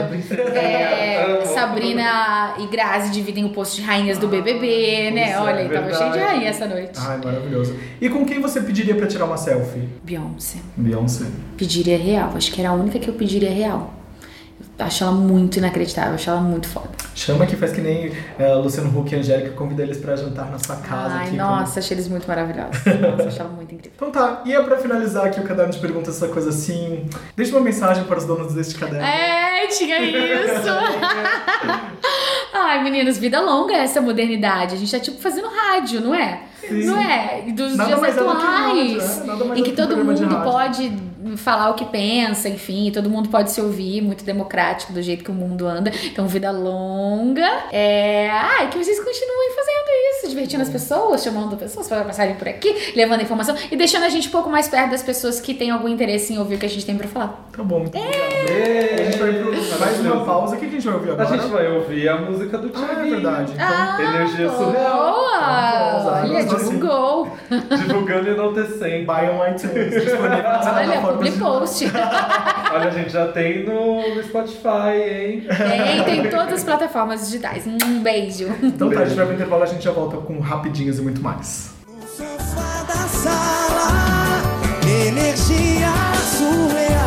É. Sabrina e Grazi dividem o posto de rainhas do BBB, né? isso é Olha, tava cheio de rainha essa noite. Ai, maravilhoso. E com quem você pediria pra tirar uma selfie? Beyoncé. Beyoncé. Pediria real. Acho que era a única que eu pediria real. Acho ela muito inacreditável, acho ela muito foda. Chama que faz que nem é, Luciano Huck e Angélica, convida eles pra jantar na sua casa Ai, aqui. nossa, achei eles muito maravilhosos. Nossa, achei ela muito incrível. Então tá, e é pra finalizar aqui o caderno de perguntas, essa coisa assim. Deixa uma mensagem para os donos deste caderno. É, tinha isso. Ai, meninos, vida longa essa modernidade. A gente tá tipo fazendo rádio, não é? Sim. Não é? Dos Nada dias é atuais. rádio, é. Nada mais em é que que todo mundo pode falar o que pensa, enfim, todo mundo pode se ouvir, muito democrático do jeito que o mundo anda. Então, vida longa. É. Ai, que vocês continuem fazendo isso, divertindo as pessoas, chamando pessoas para passarem por aqui, levando informação e deixando a gente um pouco mais perto das pessoas que têm algum interesse em ouvir o que a gente tem pra falar. Tá bom, muito obrigado. Ê, A gente vai pro mais uma maravilhoso. pausa. O que a gente vai ouvir A agora? gente vai ouvir a música do Thiago. Ah, é verdade. Então, Ah, Energia surreal. Boa! Então, Olha, assim. divulgou. Divulgando e enaltecendo. buy on iTunes, disponível nas Olha, plataformas public post. Olha, a gente já tem no, no Spotify, hein? Tem, tem todas as plataformas digitais. Um beijo. Então tá, a gente vai pro intervalo, a gente já volta com rapidinhos e muito mais. Sofá da sala, energia surreal.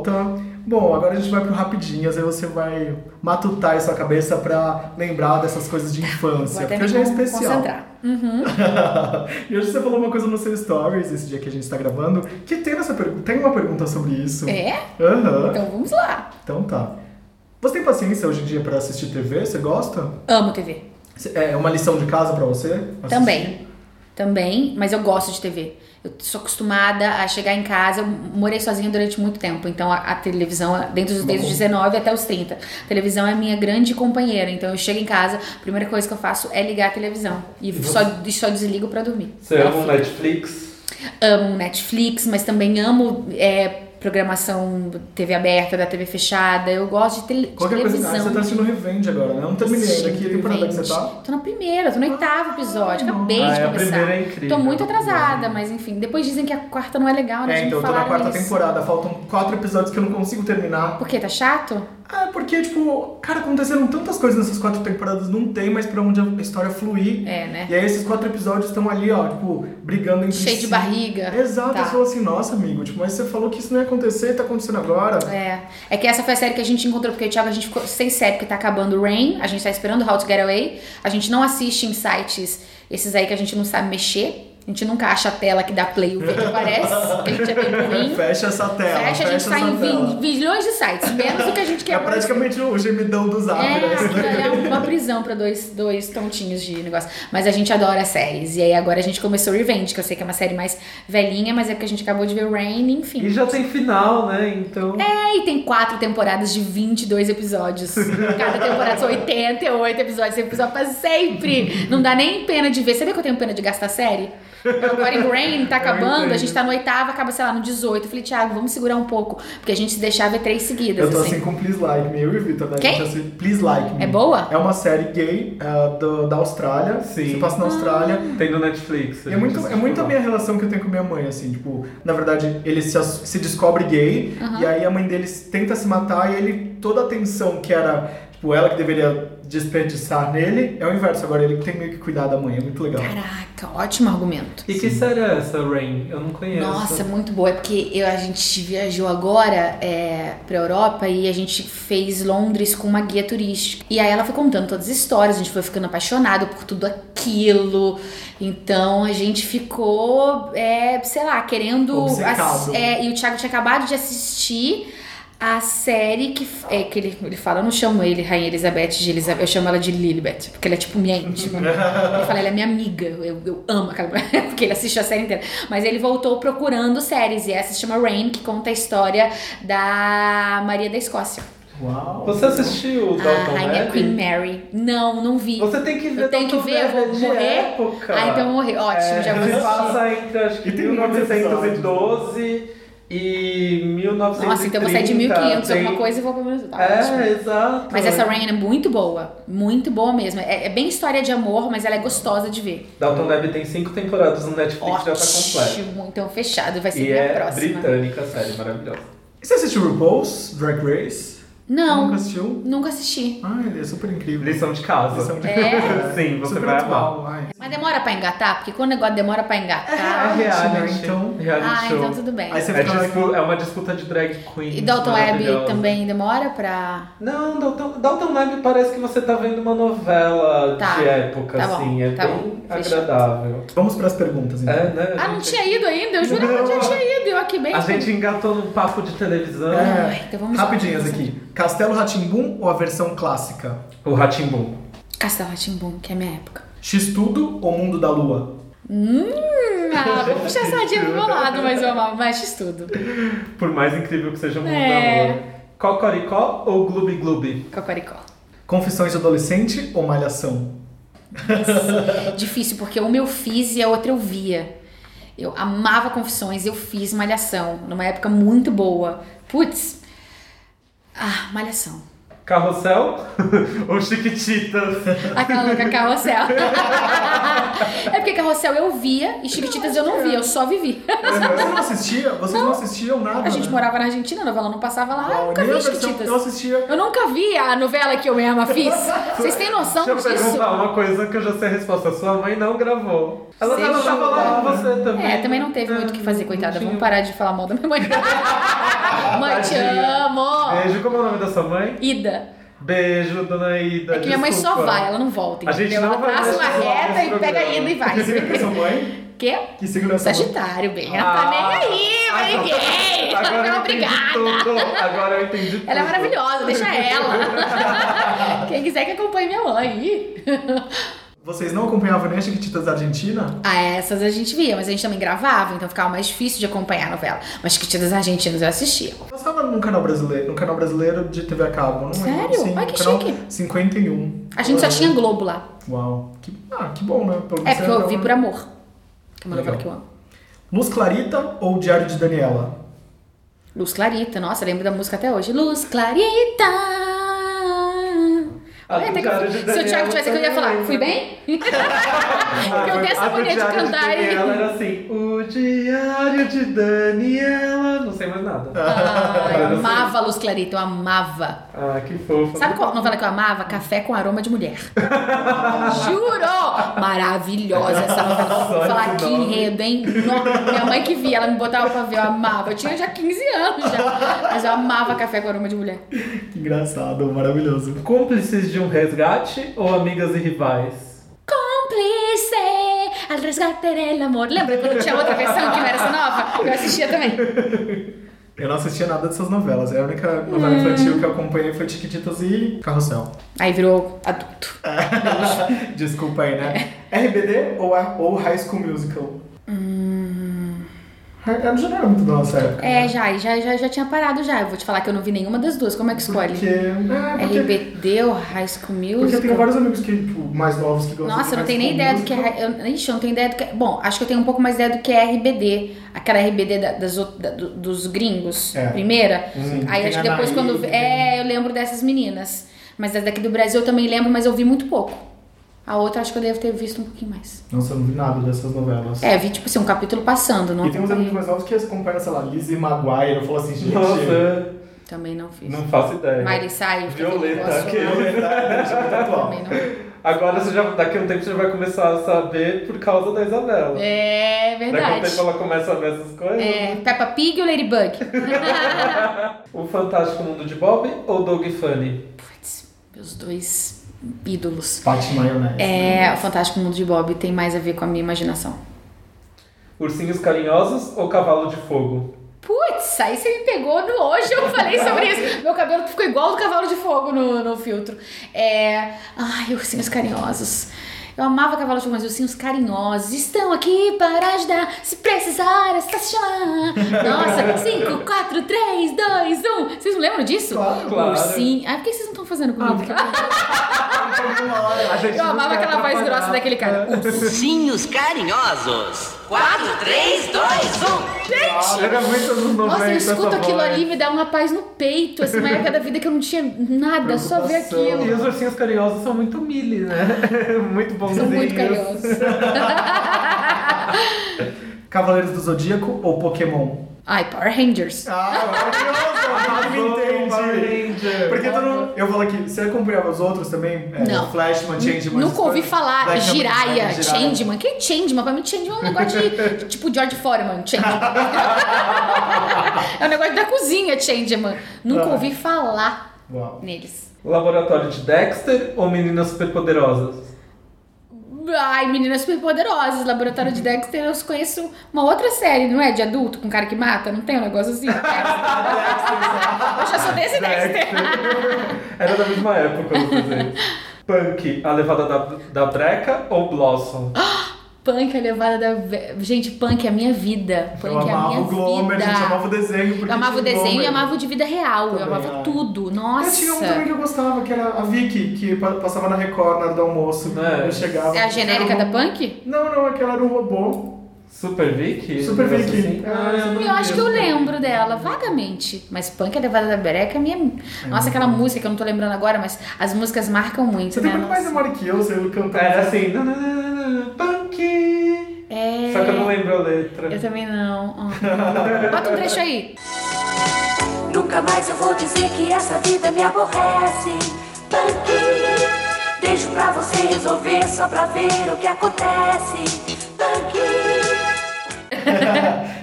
Volta. Bom, agora a gente vai pro rapidinhos, aí você vai matutar em sua cabeça pra lembrar dessas coisas de infância. Porque hoje é especial. concentrar. Uhum. e hoje você falou uma coisa no seu stories, esse dia que a gente tá gravando, que tem essa pergunta. Tem uma pergunta sobre isso. É? Aham. Então vamos lá. Então tá. Você tem paciência hoje em dia pra assistir TV? Você gosta? Amo TV. É uma lição de casa pra você? assistir? Também. Também, mas eu gosto de TV. Eu sou acostumada a chegar em casa. Eu morei sozinha durante muito tempo, então a, a televisão, dentro dos desde os 19 até os 30, a televisão é a minha grande companheira. Então eu chego em casa, a primeira coisa que eu faço é ligar a televisão. E só, só desligo pra dormir. Você ama o Netflix? amo Netflix, mas também amo é, programação TV aberta, da TV fechada. Eu gosto de, tele, de Qualquer coisa. televisão. Ah, você tá assistindo Revenge agora, né? Eu não terminei ainda. Que temporada que você tá? Tô na primeira, tô no oitavo episódio. Acabei Ah, de é, a começar. primeira é incrível. Tô muito atrasada, mas enfim. Depois dizem que a quarta não é legal, né? É, então eu tô na quarta isso. temporada. Faltam quatro episódios que eu não consigo terminar. Por quê? Tá chato? É, porque, tipo, cara, aconteceram tantas coisas nessas quatro temporadas, não tem mais pra onde a história fluir. É, né? E aí esses quatro episódios estão ali, ó, tipo, brigando entre Cheio de si. barriga. Exato, Tá. eu falo assim, nossa, amigo, tipo, mas você falou que isso não ia acontecer e tá acontecendo agora. É. É que essa foi a série que a gente encontrou, porque Thiago, a gente ficou sem série, porque tá acabando Rain, a gente tá esperando How to Get Away, a gente não assiste em sites esses aí que a gente não sabe mexer. A gente nunca acha a tela que dá play o verde aparece, a gente é bem ruim. Fecha essa tela. Fecha, a gente sai em bilhões de sites, menos do que a gente quer. É praticamente o gemidão do zap, É, né? é uma prisão pra dois, dois tontinhos de negócio. Mas a gente adora séries. E aí agora a gente começou Revenge, que eu sei que é uma série mais velhinha, mas é porque a gente acabou de ver Rain, enfim. E já tem final, né? Então. É, e tem quatro temporadas de 22 episódios. Cada temporada são 88 episódios. Esse episódio pra sempre. Não dá nem pena de ver. Sabia que eu tenho pena de gastar série? Agora em Rain tá acabando, a gente tá no oitavo, acaba, sei lá, no 18. Eu falei, Thiago, vamos segurar um pouco. Porque a gente se deixar ver três seguidas. Eu tô assim. assim com Please Like Me, eu e o Vitor, né? Quem? gente assiste Please Like Me. É boa? É uma série gay uh, do- da Austrália. Sim. Se passa na Austrália. Tem no Netflix. é muito, é muito a minha relação que eu tenho com minha mãe, assim, tipo, na verdade, ele se, se descobre gay, e aí a mãe dele tenta se matar, e ele, toda a atenção que era, tipo, ela que deveria desperdiçar nele, é o inverso, agora ele que tem meio que cuidar da mãe, é muito legal. Caraca, ótimo argumento. E que série é essa, Rain? Eu não conheço. Nossa, muito boa. É porque eu, a gente viajou agora é, pra Europa e a gente fez Londres com uma guia turística. E aí ela foi contando todas as histórias, a gente foi ficando apaixonado por tudo aquilo. Então a gente ficou, é, sei lá, querendo. Ass- é, e o Thiago tinha acabado de assistir A série que, é, que ele, ele fala, eu não chamo ele Rainha Elizabeth de Elizabeth, eu chamo ela de Lilibet, porque ela é tipo minha íntima. ele fala, ela é minha amiga, eu, eu amo aquela mulher, porque ele assiste a série inteira. Mas ele voltou procurando séries, e essa se chama Rain, que conta a história da Maria da Escócia. Uau. Você assistiu o A Dalton Rainha Webb? Queen Mary. Não, não vi. Você tem que ver Eu tenho que ver, eu vou morrer. época. Ah, então eu morrer. Ótimo, já vou Ele assistir. passa entre acho que E tem muitos 1912 e 1930. Nossa, então vou sair de 1500 tem- alguma coisa e vou pra Brasil. Tá ótimo. É, exato. Mas essa Rain é muito boa. Muito boa mesmo. É, é bem história de amor, mas ela é gostosa de ver. Dalton Webb tem cinco temporadas no Netflix, já tá completo. Ótimo. Então fechado. Vai ser E minha é próxima. britânica, série maravilhosa. E você assistiu RuPaul's Drag Race? Não, Nunca assistiu? nunca assisti. Ah, ele é super incrível. Lição de casa. Lição de É? Sim, você super vai amar. atual. Ai. Mas demora pra engatar? Porque quando o negócio demora pra É engatar. reality, então. reality ah, show. então tudo bem. Aí você É, fica dispu- é uma disputa de drag queen. E Dalton Webb maravilhosa. também demora pra. Não, Dalton, Dalton Webb parece que você tá vendo uma novela Tá, de época, tá bom, assim. É tá bem bom, fechado. agradável. Vamos para as perguntas, então. É, né? Ah, não tinha ido ainda? Eu jurava que eu já tinha ido. Eu aqui bem. A gente engatou num papo de televisão. É, Ai, então vamos rapidinhas aqui. Castelo Ratimbum ou a versão clássica? O Ratimbum. Castelo Ratimbum, que é a minha época. X-Tudo ou Mundo da Lua? Hum, ah, vou puxar sardinha pro meu lado, mas eu amava mais X tudo. Por mais incrível que seja o mundo É. da lua. Cocoricó ou Gloob Gloob? Cocoricó. Confissões de Adolescente ou Malhação? Difícil, porque uma eu fiz e a outra eu via. Eu amava confissões, eu fiz malhação, numa época muito boa. Putz. Ah, malhação. Carrossel ou Chiquititas? Aquela louca carrossel. é porque carrossel eu via e Chiquititas eu não via, eu só vivi. Você não assistia? Vocês não, assistiam nada? A gente né? morava na Argentina, a novela não passava lá, eu Uau, nunca vi Chiquititas. Eu assistia. Eu nunca vi a novela que eu mesma fiz. Vocês têm noção Deixa eu disso? perguntar uma coisa que eu já sei a resposta. Sua mãe não gravou. Ela, tava lá com você também. É, também não teve muito o que fazer, Não coitada. tinha. Vamos parar de falar mal da minha mãe. mãe, te amo! Beijo, como é o nome da sua mãe? Ida. Beijo, dona Ida. É que minha mãe só vai, ela não volta. A gente não ela vai traça uma reta e pega a. Ida e vai. Signo que é sua mãe? Quê? Que mãe? Sagitário, bem. Ela Ah, tá nem aí, agora- ninguém. Agora eu obrigada. tudo. Agora eu entendi tudo. Ela é maravilhosa, deixa ela. Quem quiser que acompanhe minha mãe. Vocês não acompanhavam nem a Chiquititas da Argentina? Ah, essas a gente via, mas a gente também gravava, então ficava mais difícil de acompanhar a novela. Mas Chiquititas Argentinas eu assistia. Passava num canal brasileiro, no canal brasileiro de TV a cabo, não Sério? Sim, Ai, que chique. 51. A gente só tinha Globo lá. Uau. Que, ah, que bom, né? Pelo É porque eu era vi por amor. Que é uma novela que eu amo. Luz Clarita ou Diário de Daniela? Luz Clarita, nossa, lembro da música até hoje. Luz Clarita. Até que de se o Thiago tivesse aqui, eu ia falar, fui bem? Porque eu tenho essa mania de cantar e. Daniela era assim, o diário de Daniela... Não sei mais nada. Ah, eu assim. amava a Luz Clarita, eu amava. Ah, que fofa. Sabe qual novela que eu amava? Café com aroma de mulher. Juro! Maravilhosa essa novela. Vou falar que enredo, hein? Minha mãe que via, ela me botava pra ver, eu amava. Eu tinha já 15 anos já. Mas eu amava café com aroma de mulher. Que engraçado, maravilhoso. Cúmplices de um resgate ou amigas e rivais? Cúmplice al resgate del amor. Lembra quando tinha outra versão que não era essa nova? Eu assistia também. Eu não assistia nada dessas novelas. A única novela Hum. infantil que eu acompanhei foi Chiquititas e Carrossel. Aí virou adulto. Desculpa aí, né? RBD ou, a- ou High School Musical? Eu já não era muito da nossa época. É, né? já, já, já, já tinha parado já. Eu vou te falar que eu não vi nenhuma das duas. Como é que escolhe? Porque, é, porque, RBD ou High School porque eu tenho vários amigos que, tipo, mais novos que gostam Nossa, eu não tenho nem ideia do que é. Eu, ixi, eu não tenho ideia do que é. Bom, acho que eu tenho um pouco mais ideia do que é RBD. Aquela RBD da- das, da- do- dos gringos, É. primeira. Aí acho que depois quando. tem- É, eu lembro dessas meninas. Mas daqui do Brasil eu também lembro, mas eu vi muito pouco. A outra acho que eu devo ter visto um pouquinho mais. Nossa, eu não vi nada dessas novelas. É, vi tipo assim, um capítulo passando, não E tem uns amigos mais novos que acompanham, sei lá, Lizzie Maguire. Eu falo assim, gente... Nossa, Também não fiz. não faço ideia. Miley Cyrus, aquele Violeta. Verdade, é muito atual. Também não. Agora você já, daqui a um tempo você já vai começar a saber por causa da Isabela. É Daqui a um verdade. tempo ela começa a ver essas coisas. É, Peppa Pig ou Ladybug? O Fantástico Mundo de Bob ou Doug Funny? Putz, meus dois ídolos. Pate maionese. É, o Fantástico Mundo de Bob tem mais a ver com a minha imaginação. Ursinhos Carinhosos ou Cavalo de Fogo? Putz, aí você me pegou no hoje, eu falei sobre isso. Meu cabelo ficou igual do cavalo de fogo no, no filtro. É. Ai, ursinhos carinhosos. Eu amava cavalo de fogo, mas ursinhos carinhosos estão aqui para ajudar. Se precisar, é só chamar. Nossa, 5, 4, 3, 2, 1. Vocês não lembram disso? Claro. Claro. Ursinho. Ah, por que vocês não estão fazendo comigo? A gente eu amava aquela voz grossa daquele cara. Ursinhos carinhosos. 4, 3, 2, 1. Ah, Era muito anos 90 Nossa, eu escuto aquilo voz. ali e me dá uma paz no peito. Assim, uma época da vida que eu não tinha nada, só ver Preocupação. E aquilo. os ursinhos carinhosos são muito mili, né? muito São bonzinhos. muito carinhosos. Cavaleiros do Zodíaco ou Pokémon? Ai, Power Rangers. Ah, maravilhoso! Ranger. Porque tu não, eu falo aqui, você acompanhava os outros também? É, Não. Flashman, Changeman. Nunca ouvi falar Kamen, Changeman. Que é Changeman? Pra mim, Changeman é um negócio de. tipo George Foreman, Changeman. é um negócio da cozinha, Changeman. Nunca Ah. ouvi falar Uau. neles. Laboratório de Dexter ou Meninas Superpoderosas? Ai, meninas superpoderosas, Laboratório de Dexter, eu conheço uma outra série, não é? De adulto, com cara que mata? Não tem um negócio assim? eu já sou desse Dexter. Era da mesma época os desenhos. Punk, a levada da, da breca ou Blossom? Punk é levada da. Gente, punk é a minha vida. Punk Eu é a amava minha o Glomer, vida. a gente amava o desenho. Eu amava o desenho e Glomer. amava o de vida real. eu Também, amava ai. tudo. Eu Nossa. tinha um também que eu gostava, que era a Vicky, que pa- passava na Record na hora do almoço. É. Eu chegava. É a genérica era da um- Punk? Não, não, aquela era um robô. Super Vicky? Super Vicky. assim? É, Ah, eu Eu acho que eu lembro. dela, vagamente. Mas Punk é levada da breca é minha. Nossa, aquela música que eu não tô lembrando agora, mas as músicas marcam muito, Você né? tem muito mais memória que eu, você cantando. Era assim, Punk. É. Só que eu não lembro a letra. Eu também não. Ah. Bota um trecho aí. Nunca mais eu vou dizer que essa vida me aborrece. Punk, deixo pra você resolver só pra ver o que acontece. Punk.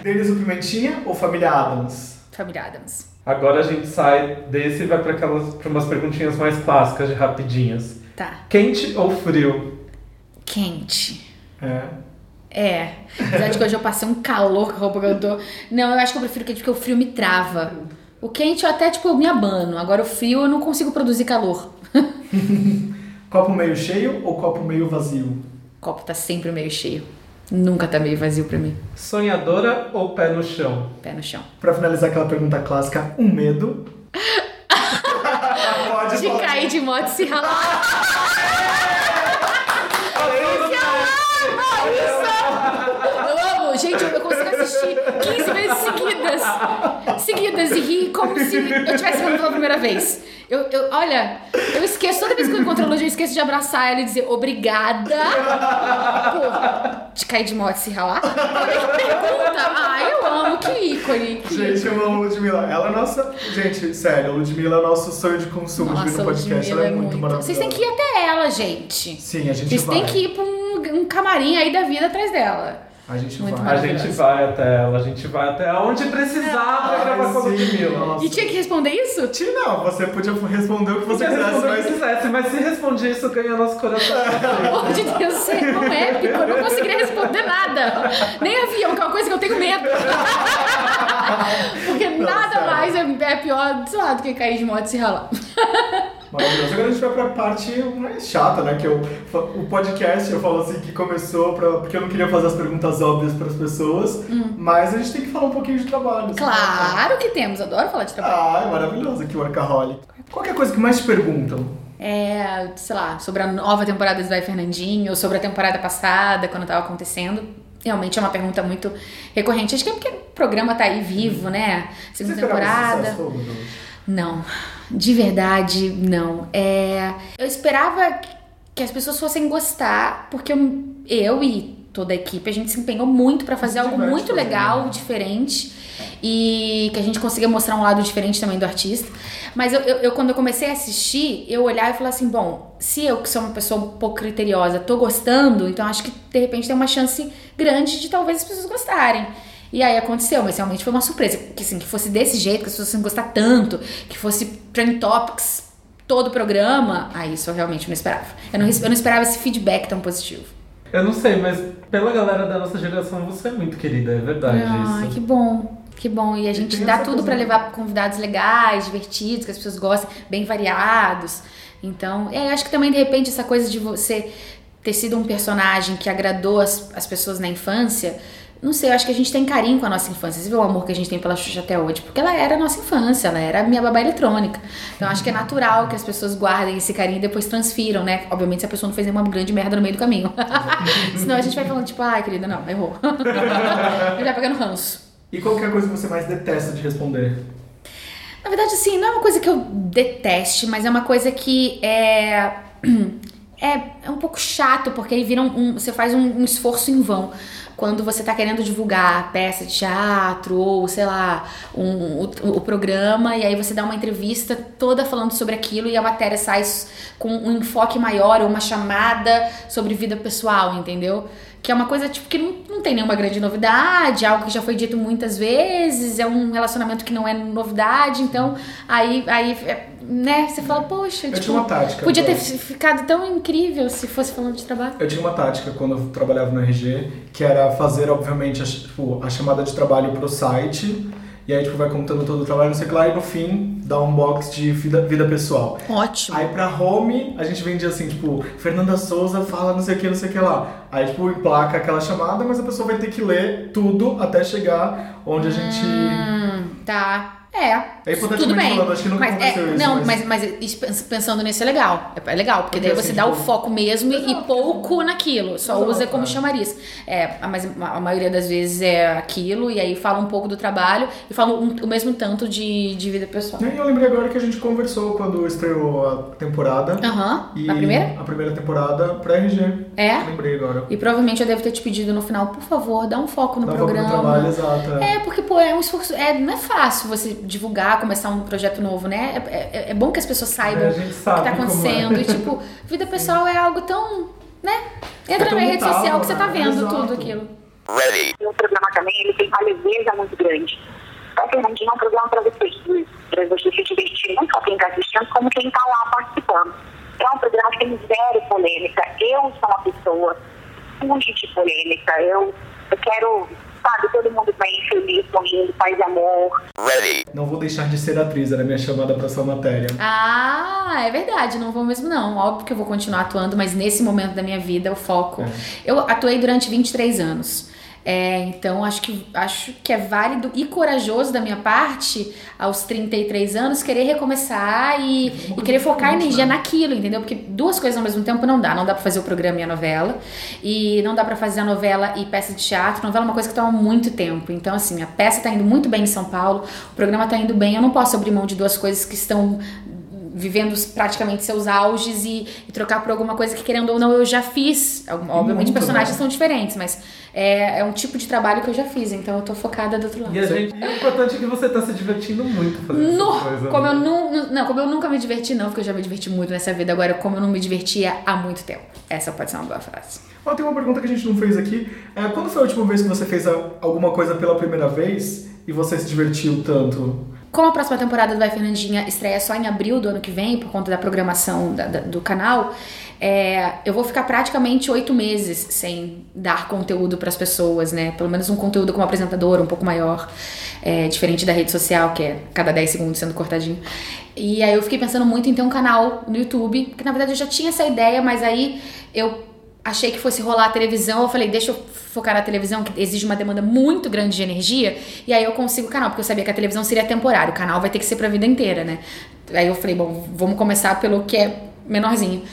Denis o Pimentinha ou Família Adams? Família Adams. Agora a gente sai desse e vai pra aquelas pra umas perguntinhas mais clássicas de rapidinhas. Tá. Quente ou frio? Quente. É. É. Apesar de que hoje eu passei um calor com a roupa que eu tô. Não, eu acho que eu prefiro quente porque o frio me trava. O quente eu até, tipo, eu me abano. Agora o frio eu não consigo produzir calor. Copo meio cheio ou copo meio vazio? O copo tá sempre meio cheio. Nunca tá meio vazio pra mim. Sonhadora ou pé no chão? Pé no chão. Pra finalizar aquela pergunta clássica, um medo. Pode De falar. cair de moto e se ralar. Eu amo, gente, eu consigo assistir 15 vezes seguidas. Seguidas e rir como se eu estivesse vendo pela primeira vez. Eu, eu, olha, eu esqueço, toda vez que eu encontro a Luz, eu esqueço de abraçar ela e dizer obrigada por de cair de moto e se ralar. É pergunta? Ah, eu amo, que ícone. Que Gente, eu amo a Ludmilla. Ela é nossa. Gente, sério, a Ludmilla é nosso sonho de consumo de vir Nossa, no podcast. Ludmilla Ela é muito, maravilhosa. Vocês têm que ir até ela, gente. Sim, a gente Vocês vai. têm que ir pra um, um camarim aí da vida atrás dela. A gente Muito vai. A gente vai até ela, a gente vai até onde precisar pra gravar com a Ludmilla. E tinha que responder isso? Tia, não, você podia responder o que você quisesse, responder mas. quisesse, mas se responde isso, ganha nosso coração. Pelo amor de Deus, você é um épico. Eu não conseguiria responder nada. Nem avião, que é uma coisa que eu tenho medo. Porque nada sério. mais é, é pior, sei lá, do que cair de moto e se ralar. Maravilhoso. Agora a gente vai pra parte mais chata, né? Que eu, o podcast, eu falo assim, que começou pra, porque eu não queria fazer as perguntas óbvias pras pessoas, mas a gente tem que falar um pouquinho de trabalho. Claro que temos, adoro falar de trabalho. Ah, é maravilhoso aqui o Workaholic. Qual que é a coisa que mais te perguntam? É, sei lá, sobre a nova temporada do Vai Fernandinho, ou sobre a temporada passada, quando tava acontecendo. Realmente é uma pergunta muito recorrente. Acho que é porque o programa tá aí vivo, né? Segunda Você temporada. sucesso não? De verdade, não. É, eu esperava que as pessoas fossem gostar, porque eu, eu e toda a equipe, a gente se empenhou muito pra fazer algo muito legal, né? diferente. E que a gente consiga mostrar um lado diferente também do artista. Mas eu, eu- eu, quando eu comecei a assistir, eu olhava e falava assim: bom, se eu, que sou uma pessoa um pouco criteriosa, tô gostando, então acho que de repente tem uma chance grande de talvez as pessoas gostarem. E aí aconteceu, mas realmente foi uma surpresa. Que assim, que fosse desse jeito, que as pessoas fossem gostar tanto, que fosse Trend Topics todo o programa, aí isso eu realmente não esperava. Eu não, eu não esperava esse feedback tão positivo. Eu não sei, mas pela galera da nossa geração você é muito querida, é verdade Ai, isso. que bom. Que bom. E a gente dá tudo pra coisa- levar convidados legais, divertidos, que as pessoas gostem, bem variados. Então, eu acho que também, de repente, essa coisa de você ter sido um personagem que agradou as, as pessoas na infância. Não sei, eu acho que a gente tem carinho com a nossa infância. Você vê o amor que a gente tem pela Xuxa até hoje? Porque ela era a nossa infância, ela era a minha babá eletrônica. Então acho que é natural que as pessoas guardem esse carinho e depois transfiram, né? Obviamente se a pessoa não fez nenhuma grande merda no meio do caminho. Senão a gente vai falando, tipo, ai, querida, não, errou. e vai pegando ranço. E qual que é a coisa que você mais detesta de responder? Na verdade, assim, não é uma coisa que eu deteste, mas é uma coisa que é. É, é um pouco chato, porque aí vira um, um- você faz um, um esforço em vão. Quando você tá querendo divulgar peça de teatro ou, sei lá, um, o, programa, e aí você dá uma entrevista toda falando sobre aquilo e a matéria sai com um enfoque maior ou uma chamada sobre vida pessoal, entendeu? Que é uma coisa tipo que não, não tem nenhuma grande novidade, algo que já foi dito muitas vezes, é um relacionamento que não é novidade, então aí, aí é, né, você fala, poxa, Eu tipo, tinha uma tática. podia ter ficado tão incrível se fosse falando de trabalho. Eu tinha uma tática quando eu trabalhava no RG, que era fazer, obviamente, a, tipo, a chamada de trabalho pro site, e aí, tipo, vai contando todo o trabalho, não sei o que lá, e no fim, dá um box de vida, vida pessoal. Ótimo. Aí pra home, a gente vendia assim, tipo, Fernanda Souza fala não sei o que, não sei o que lá. Aí, tipo, emplaca aquela chamada, mas a pessoa vai ter que ler tudo até chegar onde a gente... Hum, tá. É. É hipoteticamente Tudo bem. falando, acho que nunca mas, aconteceu é, isso, Não, mas- mas, mas pensando nisso é legal. É, é legal, porque, Porque daí assim, você dá o tipo- foco mesmo e- e pouco naquilo. Só Exato, usa como é. chamariz. É, mas a maioria das vezes é aquilo, e aí fala um pouco do trabalho e fala um- o mesmo tanto de, de vida pessoal. E eu lembrei agora que a gente conversou quando estreou a temporada. Aham. E Na primeira? A primeira temporada pra RG. É? Lembrei agora. E provavelmente eu devo ter te pedido no final, por favor, dá um foco no Dá foco no programa. trabalho, exato. É. É, porque, pô, é um esforço. É, não é fácil você divulgar, começar um projeto novo, né? É, é- é bom que as pessoas saibam É, o que tá como é. acontecendo. E, tipo, vida pessoal é algo tão. né? Entra É na rede social que você tá né? vendo Exato. tudo aquilo. Ready. o programa também ele tem uma leveza muito grande. Então, Fernandinho é um programa para você, para você se divertir, não só quem está assistindo, como quem está lá participando. É um programa que tem zero polêmica. Eu sou uma pessoa muito de polêmica. Eu, eu quero, sabe, todo mundo bem, feliz, sorrindo, paz e amor. Ready. Não vou deixar de ser atriz, era a minha chamada pra essa matéria. Ah, é verdade, não vou mesmo não. Óbvio que eu vou continuar atuando, mas nesse momento da minha vida o foco. Eu atuei durante 23 anos. É, então acho que, acho que é válido e corajoso da minha parte, aos 33 anos, querer recomeçar e, e querer focar a energia naquilo, entendeu? Porque duas coisas ao mesmo tempo não dá. Não dá pra fazer o programa e a novela. E não dá pra fazer a novela e peça de teatro. Novela é uma coisa que toma muito tempo. Então, assim, a peça tá indo muito bem em São Paulo, o programa tá indo bem. Eu não posso abrir mão de duas coisas que estão vivendo praticamente seus auges e, e trocar por alguma coisa que, querendo ou não, eu já fiz. Obviamente, Muito, personagens né? são diferentes, mas é, é um tipo de trabalho que eu já fiz, então eu tô focada do outro lado. E a gente, e o importante é que você tá se divertindo muito fazendo No, coisa. como né? eu não, não, como eu nunca me diverti, não, porque eu já me diverti muito nessa vida, agora como eu não me divertia há muito tempo. Essa pode ser uma boa frase. Ó, tem uma pergunta que a gente não fez aqui. É, quando foi a última vez que você fez a- alguma coisa pela primeira vez e você se divertiu tanto? Como a próxima temporada do Vai Fernandinha estreia só em abril do ano que vem, por conta da programação da- da- do canal, é, eu vou ficar praticamente oito meses sem dar conteúdo para as pessoas, né? Pelo menos um conteúdo como apresentadora, um pouco maior, é, diferente da rede social, que é cada 10 segundos sendo cortadinho. E aí eu fiquei pensando muito em ter um canal no YouTube, que na verdade eu já tinha essa ideia, mas aí eu achei que fosse rolar a televisão, eu falei, deixa eu focar na televisão, que exige uma demanda muito grande de energia, e aí eu consigo o canal, porque eu sabia que a televisão seria temporária, o canal vai ter que ser pra vida inteira, né? Aí eu falei, bom, vamos começar pelo que é menorzinho.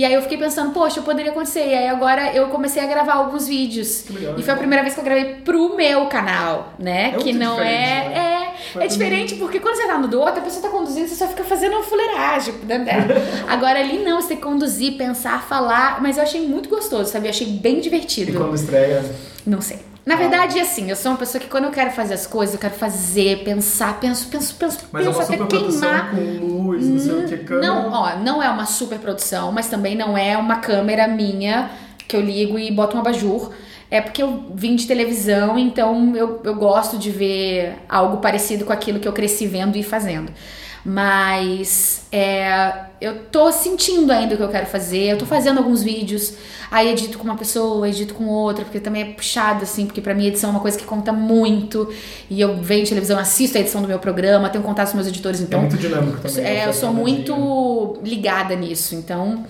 E aí eu fiquei pensando, poxa, poderia acontecer. E aí agora eu comecei a gravar alguns vídeos. legal, e foi a primeira vez que eu gravei pro meu canal, né? É que não é. né? É, é diferente porque quando você tá no do outro, a pessoa tá conduzindo, você só fica fazendo uma fuleiragem. né? Agora ali não, você tem que conduzir, pensar, falar. Mas eu achei muito gostoso, sabe? Eu achei bem E divertido. quando estreia? Não sei. Na verdade, assim, eu sou uma pessoa que quando eu quero fazer as coisas, eu quero fazer, pensar, penso, penso, penso, Mas é penso uma até queimar. com luz, não sei o que, câmera. Não, ó, não é uma super produção, mas também não é uma câmera minha que eu ligo e boto um abajur. É porque eu vim de televisão, então eu, eu gosto de ver algo parecido com aquilo que eu cresci vendo e fazendo. Mas é, eu tô sentindo ainda o que eu quero fazer. Eu tô fazendo alguns vídeos, aí edito com uma pessoa, edito com outra, porque também é puxado, assim, porque pra mim edição é uma coisa que conta muito. E eu vejo televisão, assisto a edição do meu programa, tenho contato com meus editores, É então. muito dinâmico também. É, eu essa sou muito ligada nisso, então.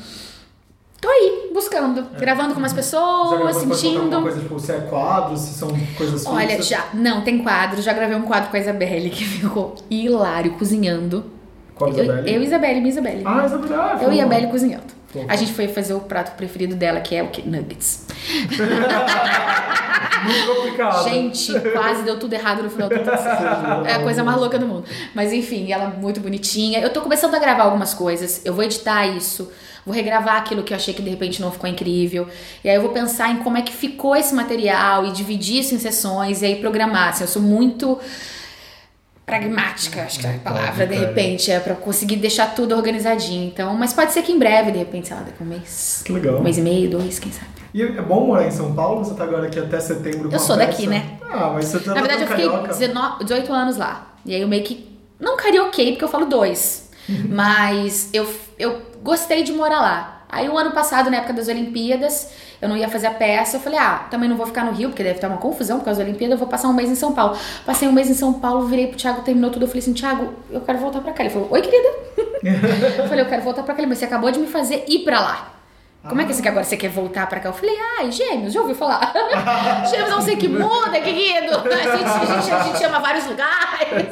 Tô aí, buscando, gravando com umas pessoas, sentindo. coisa, tipo, se é quadros, se são coisas Olha, fixas? já. Não, tem quadro. Já gravei um quadro com a Isabelle que ficou hilário, cozinhando. Qual Eu, Isabelle? eu Isabelle, minha Isabelle. Ah, Isabelle, ah, eu e a foi Belle bom. A gente foi fazer o prato preferido dela, que é o quê? Nuggets. Muito complicado. Gente, quase deu tudo errado no final do processo. É a coisa mais louca do mundo. Mas enfim, ela é muito bonitinha. Eu tô começando a gravar algumas coisas. Eu vou editar isso. Vou regravar aquilo que eu achei que de repente não ficou incrível. E aí eu vou pensar em como é que ficou esse material e dividir isso em sessões e aí programar. Assim, eu sou muito pragmática, acho que é a palavra, de repente, é pra conseguir deixar tudo organizadinho. Então, mas pode ser que em breve, de repente, sei lá, daqui a um mês. Que legal. Um mês e meio, dois, quem sabe. E é bom morar em São Paulo? Você tá agora aqui até setembro com Eu sou daqui, né? Ah, mas você tá Na verdade, eu fiquei carioca. 19, 18 anos lá. E aí eu meio que. Não carioquei, porque eu falo dois. Mas eu, eu gostei de morar lá. Aí o ano passado, na época das Olimpíadas, eu não ia fazer a peça. Eu falei, ah, também não vou ficar no Rio, porque deve estar uma confusão por causa da Olimpíada, eu vou passar um mês em São Paulo. Passei um mês em São Paulo, virei pro Thiago, terminou tudo. Eu falei assim, Thiago, eu quero voltar pra cá. Ele falou, oi, querida. eu falei, eu quero voltar pra cá. Mas você acabou de me fazer ir pra lá. Como é que você que agora você quer voltar pra cá? Eu falei, ai, gêmeos, já ouviu falar? gêmeos não sei que muda, querido. A gente, a, gente, a gente chama vários lugares.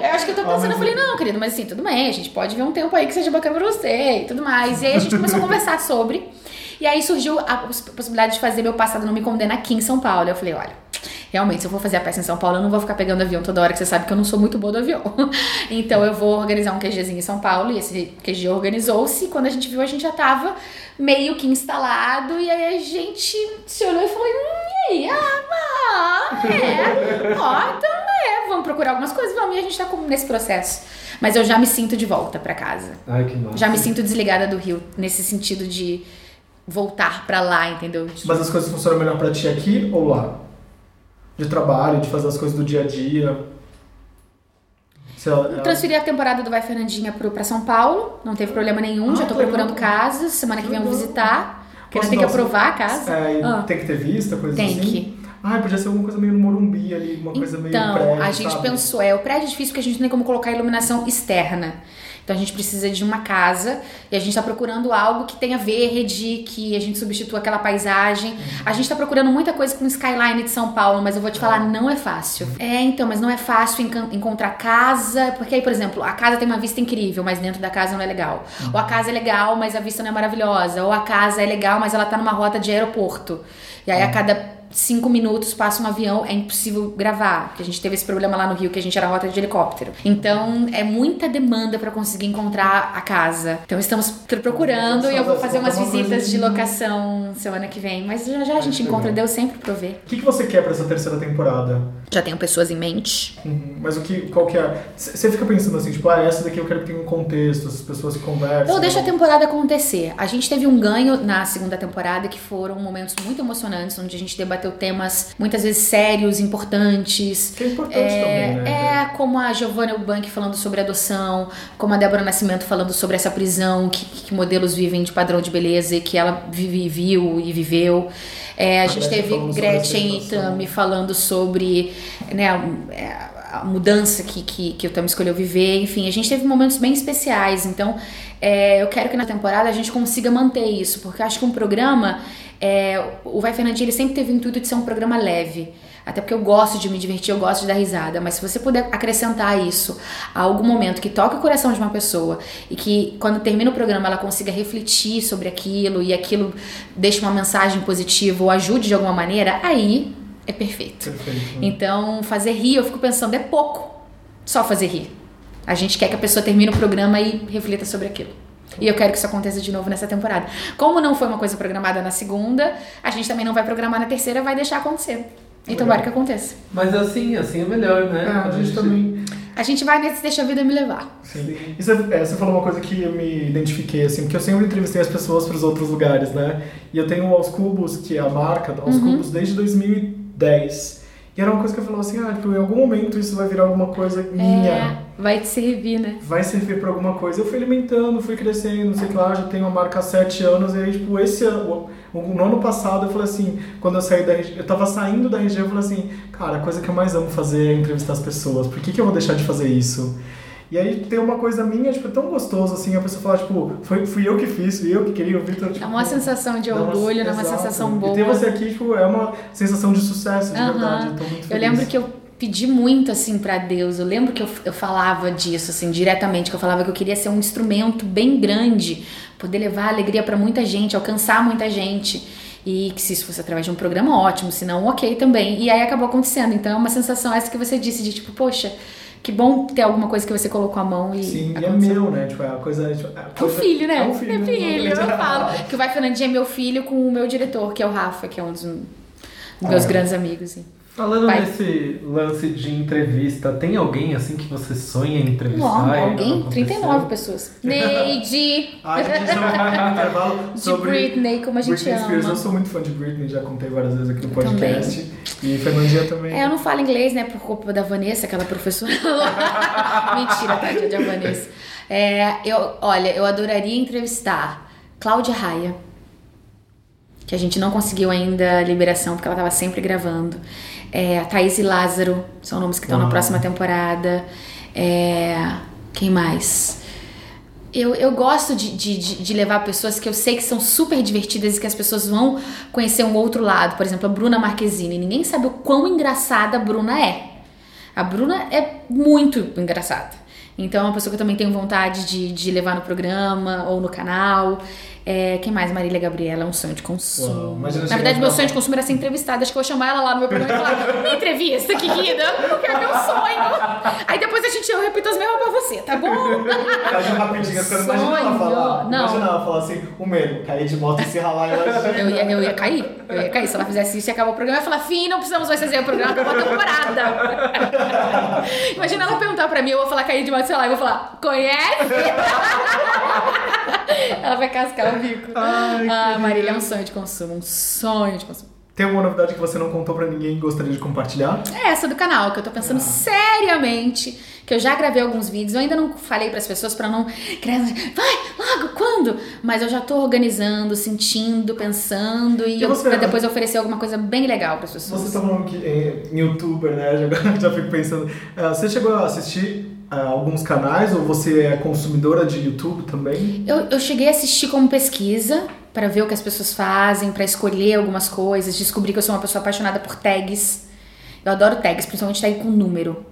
Eu acho que eu tô pensando, eu falei, não, querido, mas assim, tudo bem, a gente pode ver um tempo aí que seja bacana pra você e tudo mais. E aí a gente começou a conversar sobre. E aí surgiu a poss- possibilidade de fazer meu passado não me condena aqui em São Paulo. Eu falei, olha, realmente, se eu for fazer a peça em São Paulo, eu não vou ficar pegando avião toda hora, que você sabe que eu não sou muito boa do avião. Então eu vou organizar um QGzinho em São Paulo, e esse QG organizou-se. e Quando a gente viu, a gente já tava meio que instalado, e aí a gente se olhou e falou, hum, e aí? Ah, é. Ó, então é, vamos procurar algumas coisas, vamos, e a gente tá nesse processo. Mas eu já me sinto de volta pra casa. Ai, que massa. Já me sinto desligada do Rio, nesse sentido de voltar pra lá, entendeu? De- Mas as coisas funcionam melhor pra ti aqui ou lá? De trabalho, de fazer as coisas do dia a dia. Ela- ela- Transferi a temporada do Vai Fernandinha pro, pra São Paulo, não teve problema nenhum, Ah, já tô procurando casas, semana que vem eu vou visitar, porque ainda tem que aprovar a casa. É, Ah. tem que ter vista, coisa Tem assim? que. Ah, podia ser alguma coisa meio no Morumbi ali, uma coisa meio Então, prédio, a gente sabe? pensou, é, o prédio é difícil porque a gente não tem como colocar iluminação externa. Então a gente precisa de uma casa e a gente tá procurando algo que tenha verde, que a gente substitua aquela paisagem. A gente tá procurando muita coisa com skyline de São Paulo, mas eu vou te falar, não é fácil. É, então, mas não é fácil encontrar casa, porque aí, por exemplo, a casa tem uma vista incrível, mas dentro da casa não é legal. Ou a casa é legal, mas a vista não é maravilhosa. Ou a casa é legal, mas ela tá numa rota de aeroporto. E aí a cada cinco minutos passa um avião, é impossível gravar. Porque a gente teve esse problema lá no Rio, que a gente era rota de helicóptero. Então, é muita demanda pra conseguir encontrar a casa. Então, estamos procurando e eu vou fazer umas visitas de locação semana que vem. Mas já já a gente encontra, deu sempre pra ver. O que, que você quer pra essa terceira temporada? Já tenho pessoas em mente. Uhum, Mas o que, qual que é? Você fica pensando assim, tipo, ah, essa daqui eu quero que tenha um contexto, as pessoas que conversam. Eu deixo a temporada acontecer. A gente teve um ganho na segunda temporada que foram momentos muito emocionantes, onde a gente debateu temas muitas vezes sérios, importantes. Que é importante também, né? É, como a Giovanna Eubank falando sobre adoção, como a Débora Nascimento falando sobre essa prisão, que, que modelos vivem de padrão de beleza e que ela vive, viu e viveu. É, a, A gente teve Gretchen e. Tami falando sobre né, a a mudança que, que, que o Tami escolheu viver, enfim, a gente teve momentos bem especiais, então é, eu quero que na temporada a gente consiga manter isso, porque eu acho que um programa, é, o Vai Fernandinho, ele sempre teve o intuito de ser um programa leve, até porque eu gosto de me divertir, eu gosto de dar risada, mas se você puder acrescentar isso a algum momento que toque o coração de uma pessoa e que quando termina o programa ela consiga refletir sobre aquilo e aquilo deixe uma mensagem positiva ou ajude de alguma maneira, aí é perfeito. Perfeito. Então, fazer rir, eu fico pensando, é pouco. Só fazer rir. A gente quer que a pessoa termine o programa e reflita sobre aquilo. E eu quero que isso aconteça de novo nessa temporada. Como não foi uma coisa programada na segunda, a gente também não vai programar na terceira, vai deixar acontecer. E tomara que aconteça. Mas assim, assim é melhor, né? É, a gente também. A gente vai nesse deixa a vida me levar. Sim. E você, é, você falou uma coisa que eu me identifiquei, assim, porque eu sempre entrevistei as pessoas para os outros lugares, né? E eu tenho o Aos Cubos, que é a marca, Aos Uhum. Cubos, desde 2010. E era uma coisa que eu falava assim, ah, tipo, em algum momento isso vai virar alguma coisa minha. É, vai te servir, né? Vai servir pra alguma coisa. Eu fui alimentando, fui crescendo, não sei o que lá, já tenho uma marca há sete anos, e aí, tipo, esse ano, no ano passado, eu falei assim, quando eu saí da eu tava saindo da região, eu falei assim, cara, a coisa que eu mais amo fazer é entrevistar as pessoas, por que, que eu vou deixar de fazer isso? E aí tem uma coisa minha, tipo, é tão gostoso assim, a pessoa fala, tipo, foi, fui eu que fiz, fui eu que queria, o Vitor, tipo... Dá uma sensação de dá uma- orgulho, dá uma exato. sensação E boa. ter você aqui, tipo, é uma sensação de sucesso, de Aham. verdade, eu tô muito feliz. Eu lembro que eu pedi muito assim pra Deus. Eu lembro que eu, eu falava disso assim diretamente, que eu falava que eu queria ser um instrumento bem grande, poder levar alegria pra muita gente, alcançar muita gente. E que se isso fosse através de um programa, ótimo, se não, ok também. E aí acabou acontecendo. Então é uma sensação essa que você disse de tipo, poxa, que bom ter alguma coisa que você colocou a mão e. Sim, e é aconteceu. meu, né? Tipo, é a coisa. Tipo, é É um filho, né? É um filho. É filho, eu falo. Que o Vai Fernandinho é meu filho com o meu diretor, que é o Rafa, que é um dos meus Ah. grandes amigos. assim. Falando Vai. nesse lance de entrevista, tem alguém assim que você sonha em entrevistar? Não, alguém? aconteceu? 39 pessoas. Neide! Ah, a gente já no intervalo De sobre Britney, como a gente Britney Spears. ama. Eu sou muito fã de Britney, já contei várias vezes aqui no podcast. E Fernandinha também. É, eu não falo inglês, né, por culpa da Vanessa, aquela professora. Mentira, tadinha da Vanessa. É, eu, olha, eu adoraria entrevistar Cláudia Raia, que a gente não conseguiu ainda a liberação, porque ela tava sempre gravando. É, a Thaís e Lázaro, são nomes que estão na próxima temporada. É, quem mais? Eu, eu gosto de, de, de, de levar pessoas que eu sei que são super divertidas e que as pessoas vão conhecer um outro lado. Por exemplo, a Bruna Marquezine. Ninguém sabe o quão engraçada a Bruna é. A Bruna é muito engraçada. Então é uma pessoa que eu também tenho vontade de, de levar no programa ou no canal. É, quem mais? Marília Gabriela, é um sonho de consumo. Uau, Na verdade, e meu sonho de consumo era ser entrevistada. Acho que eu vou chamar ela lá no meu programa e falar: Me entrevista, querida, porque é meu sonho. Aí depois a gente, eu repito as mesmas pra você, tá bom? Faz um rapidinho, eu quero imaginar ela falar. Não. Imagina ela falar assim, o medo, cair de moto e se ralar e ela. Eu ia, eu ia cair, eu ia cair. Se ela fizesse isso e acabar o programa, eu ia falar, fim, não precisamos mais fazer o programa, acabou a temporada. Imagina ela perguntar pra mim, eu vou falar cair de moto, sei lá, eu vou falar, conhece? ela vai cascar o bico. Ai, ah, Marília é um sonho de consumo, um sonho de consumo. Tem alguma novidade que você não contou pra ninguém e gostaria de compartilhar? É essa do canal, que eu tô pensando seriamente, que eu já gravei alguns vídeos, eu ainda não falei pras pessoas pra não... Vai, logo, quando? Mas eu já tô organizando, sentindo, pensando e, E eu, você? pra depois oferecer alguma coisa bem legal pras pessoas. Você tá falando que é youtuber, né? Já, já fico pensando. Ah, você chegou a assistir ah, alguns canais ou você é consumidora de YouTube também? Eu, eu cheguei a assistir como pesquisa pra ver o que as pessoas fazem, pra escolher algumas coisas, descobri que eu sou uma pessoa apaixonada por tags. Eu adoro tags, principalmente tag com número.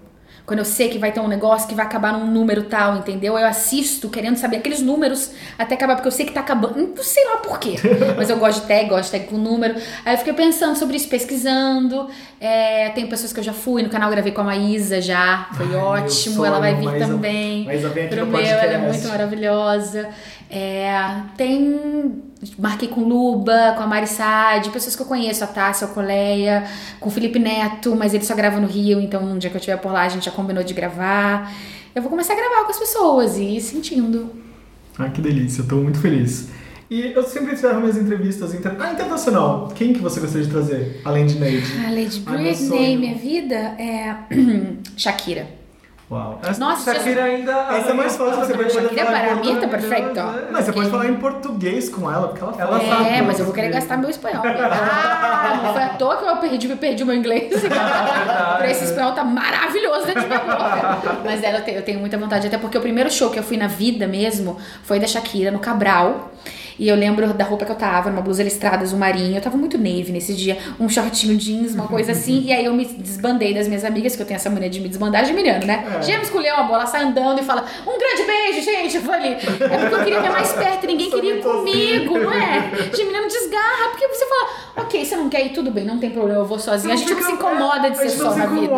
Quando eu sei que vai ter um negócio que vai acabar num número tal, entendeu? Eu assisto querendo saber aqueles números até acabar, porque eu sei que tá acabando. Não sei lá por quê. Mas eu gosto de tag, gosto de tag com número. Aí eu fiquei pensando sobre isso, pesquisando. É, tem pessoas que eu já fui, no canal gravei com a Maísa já. Foi Ai, ótimo. Ela vai vir Maísa- também. Maísa vem aqui pro no meu, ela é muito maravilhosa. É, tem. Marquei com Luba, com a Mari Sade, pessoas que eu conheço, a Tássia, a Coleia, com o Felipe Neto, mas ele só grava no Rio, então um dia que eu estiver por lá a gente já combinou de gravar. Eu vou começar a gravar com as pessoas e ir sentindo. Ah, que delícia, eu tô muito feliz. E eu sempre encerro minhas entrevistas inter... ah, internacional. Quem que você gostaria de trazer, além de Neide? A Lady Ai, meu Britney, minha vida, é. Shakira. Uau. Essa, Nossa, Shakira ainda. Essa é mais fácil, você pode Shakira falar para mim tá perfeito. Não, você pode falar em português com ela, porque ela fala. Ela É, sabe mas eu vou querer gastar meu espanhol. Ah, não foi à toa que eu perdi, eu perdi o meu inglês. pra esse espanhol tá maravilhoso dentro de minha boca. Mas ela, eu tenho muita vontade, até porque o primeiro show que eu fui na vida mesmo foi da Shakira, no Cabral. E eu lembro da roupa que eu tava, uma blusa listrada azul marinho. Eu tava muito navy nesse dia, um shortinho jeans, uma coisa assim. e aí eu me desbandei das minhas amigas, que eu tenho essa mania de me desbandar admirando, né? É. Gêmeos escolheu uma bola, sai andando e fala: Um grande beijo, gente. Eu falei: É porque eu queria ver mais perto, ninguém queria ir comigo, não é? Geminiano desgarra, porque você fala: Ok, você não quer ir, tudo bem, não tem problema, eu vou sozinha. A gente não se incomoda de ser só na vida.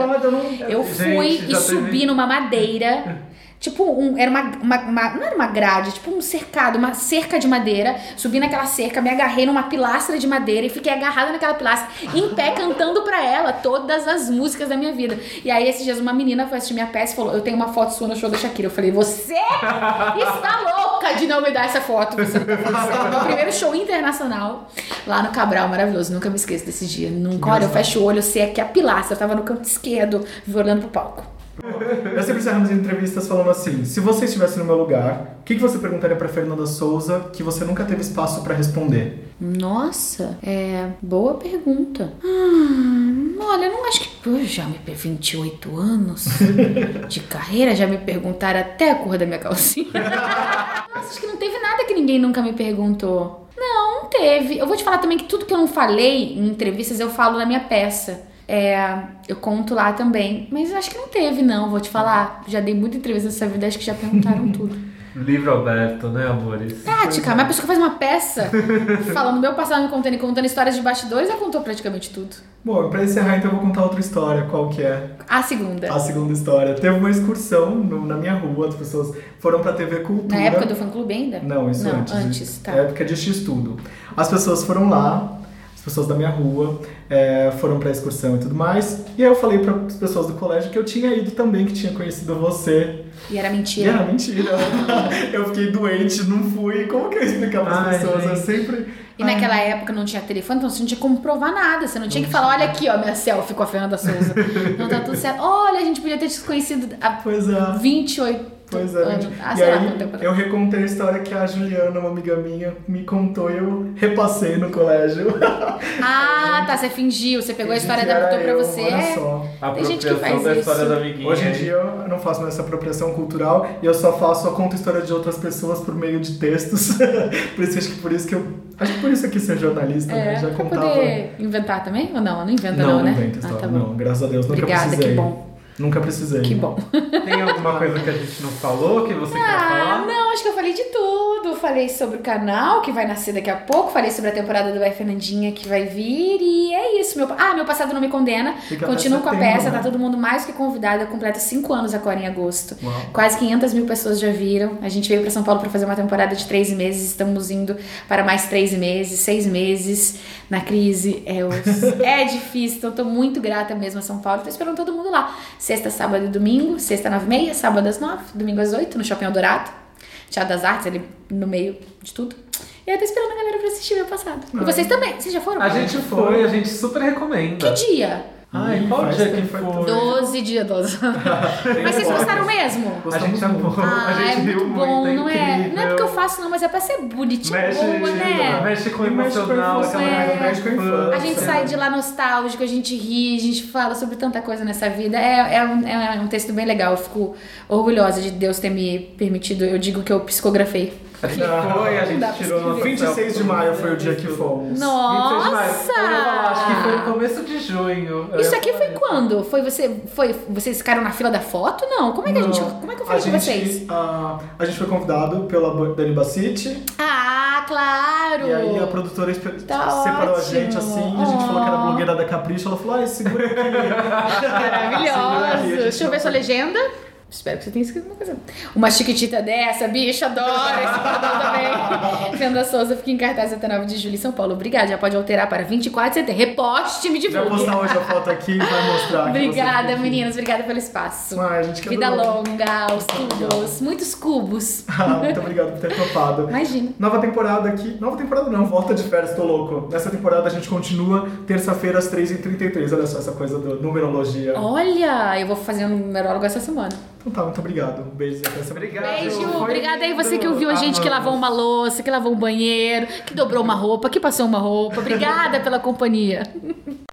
Eu fui e subi numa madeira. Tipo, um, era uma, uma, uma- Não era uma grade, tipo um cercado, uma cerca de madeira. Subi naquela cerca, me agarrei numa pilastra de madeira e fiquei agarrada naquela pilastra, em pé, cantando pra ela todas as músicas da minha vida. E aí, esses dias, uma menina foi assistir minha peça e falou: Eu tenho uma foto sua no show da Shakira. Eu falei: Você está louca de não me dar essa foto. Você tá. Meu primeiro show internacional lá no Cabral, maravilhoso. Nunca me esqueço desse dia. Nunca. Olha, eu fecho o olho, eu sei aqui a pilastra. Eu tava no canto esquerdo, olhando pro palco. Eu sempre encerramos entrevistas falando assim: se você estivesse no meu lugar, o que, que você perguntaria pra Fernanda Souza que você nunca teve espaço pra responder? Nossa, é. Boa pergunta. Hum, olha, eu não acho que. Pô, já me. 28 anos de carreira, já me perguntaram até a cor da minha calcinha. Nossa, acho que não teve nada que ninguém nunca me perguntou. Não, não teve. Eu vou te falar também que tudo que eu não falei em entrevistas eu falo na minha peça. É, eu conto lá também. Mas acho que não teve, não. Vou te falar. Já dei muita entrevista nessa vida, acho que já perguntaram tudo. Livro aberto, né, amores? Tática, mas a pessoa que faz uma peça falando meu passado me contando e contando histórias de bastidores, já contou praticamente tudo. Bom, pra encerrar então eu vou contar outra história, qual que é? A segunda. A segunda história. Teve uma excursão no- na minha rua, as pessoas foram pra TV Cultura. Na época do fã clube ainda? Não, isso Não, antes. antes, tá. Época de X-Tudo. As pessoas foram lá, as pessoas da minha rua, é, foram pra excursão e tudo mais. E aí eu falei para as pessoas do colégio que eu tinha ido também, que tinha conhecido você. E era E mentira. era mentira. eu fiquei doente, não fui. Como que eu ia explicar pras Ai, pessoas? Eu gente. sempre. E naquela época não tinha telefone, então você não tinha como provar nada. Você não tinha que falar, olha aqui, ó, minha selfie com a Fernanda Souza. Não tá tudo certo. Olha, a gente podia ter te conhecido há Pois é. 28 Pois é. Ah, e lá aí, eu recontei a história que a Juliana, uma amiga minha, me contou e eu repassei no colégio. Ah, tá, você fingiu. Você pegou a história Que da botou pra você. Olha só. Tem gente que faz da isso. história da amiguinha. Hoje em dia eu não faço mais essa apropriação cultural e eu só faço, eu conto a história de outras pessoas por meio de textos. por isso acho que por isso que eu. Acho que por isso aqui ser jornalista, né? É, Já pra contava. poder inventar também? Ou não? Não inventa não, não, não né? invento ah, história. tá bom. não, graças a Deus, nunca Obrigada, precisei. que bom. Nunca precisei. Que bom. Tem alguma coisa que a gente não falou que você quer Ah, falar? não, acho que eu falei de tudo. Falei sobre o canal que vai nascer daqui a pouco. Falei sobre a temporada do Vai Fernandinha que vai vir. E é isso. Meu... Ah, meu passado não me condena. Fica Continuo com a setembro, peça. né? Tá todo mundo mais que convidado. Eu completo cinco anos agora em agosto. Uau. Quase 500 mil pessoas já viram. A gente veio pra São Paulo pra fazer uma temporada de três meses. Estamos indo para mais três meses, seis meses na crise. É, é difícil. Então, tô muito grata mesmo a São Paulo. Tô esperando todo mundo lá. Sexta, sábado e domingo. Sexta, nove e meia. Sábado às nove. Domingo às oito, no Shopping Eldorado. Teatro das Artes, ali no meio de tudo. E eu tô esperando a galera pra assistir meu passado. E vocês também. Vocês já foram? A gente foi, a gente super recomenda. Que dia? Ai, qual Faz dia que foi? faz tempo. 12 dia 12. Mas vocês gostaram mesmo? A gente amou, Ah, a gente é riu muito bom, muito, não é? Não é porque eu faço, não, mas é pra ser bonitinho, Mexe, boa, né? mexe com o emocional, aquela coisa mexe com a infância. A gente sai de lá nostálgico, a gente ri, a gente fala sobre tanta coisa nessa vida. É, é, um, é um texto bem legal. Eu fico orgulhosa de Deus ter me permitido. Eu digo que eu psicografei. A gente foi, a gente tirou nossa 26 de maio foi o dia que fomos. 26 de maio. Eu ia falar, acho que foi no Nossa! começo de junho. Isso aqui foi quando? Foi você. Foi, vocês ficaram na fila da foto? Não. Como é que a gente. Como é que eu a falei com gente, vocês? A, a gente foi convidado pela Dani Bassiti Ah, claro! e aí a produtora Tá separou a ótimo. gente assim, a gente falou que era blogueira da Capricho, ela falou, ai, segura aqui. Maravilhoso. Segura aqui, a gente Deixa eu ver sua legenda. Espero que você tenha escrito uma coisa. Uma chiquitita dessa, bicho, adoro esse bordão também. Fernanda Souza fica em cartaz até 9 de julho em São Paulo. Obrigada, já pode alterar para 24 de setembro. Reposte, me Vai divulgue. postar hoje a foto aqui e vai mostrar. Obrigada, meninas. Obrigada pelo espaço. Ai, a gente que Vida adorou. longa, aos cubos. Muitos cubos. Ah, muito obrigado por ter topado. Imagina. Nova temporada aqui. Nova temporada não, volta de férias, tô louco. Nessa temporada a gente continua terça-feira às 3h33. Olha só essa coisa do numerologia. Olha, eu vou fazer um numerólogo essa semana. Então tá, muito obrigado. Beijos e até semana. Obrigado. Beijo, foi obrigada aí você que ouviu a gente, que lavou uma louça, que lavou um banheiro, que dobrou uma roupa, que passou uma roupa. Obrigada pela companhia.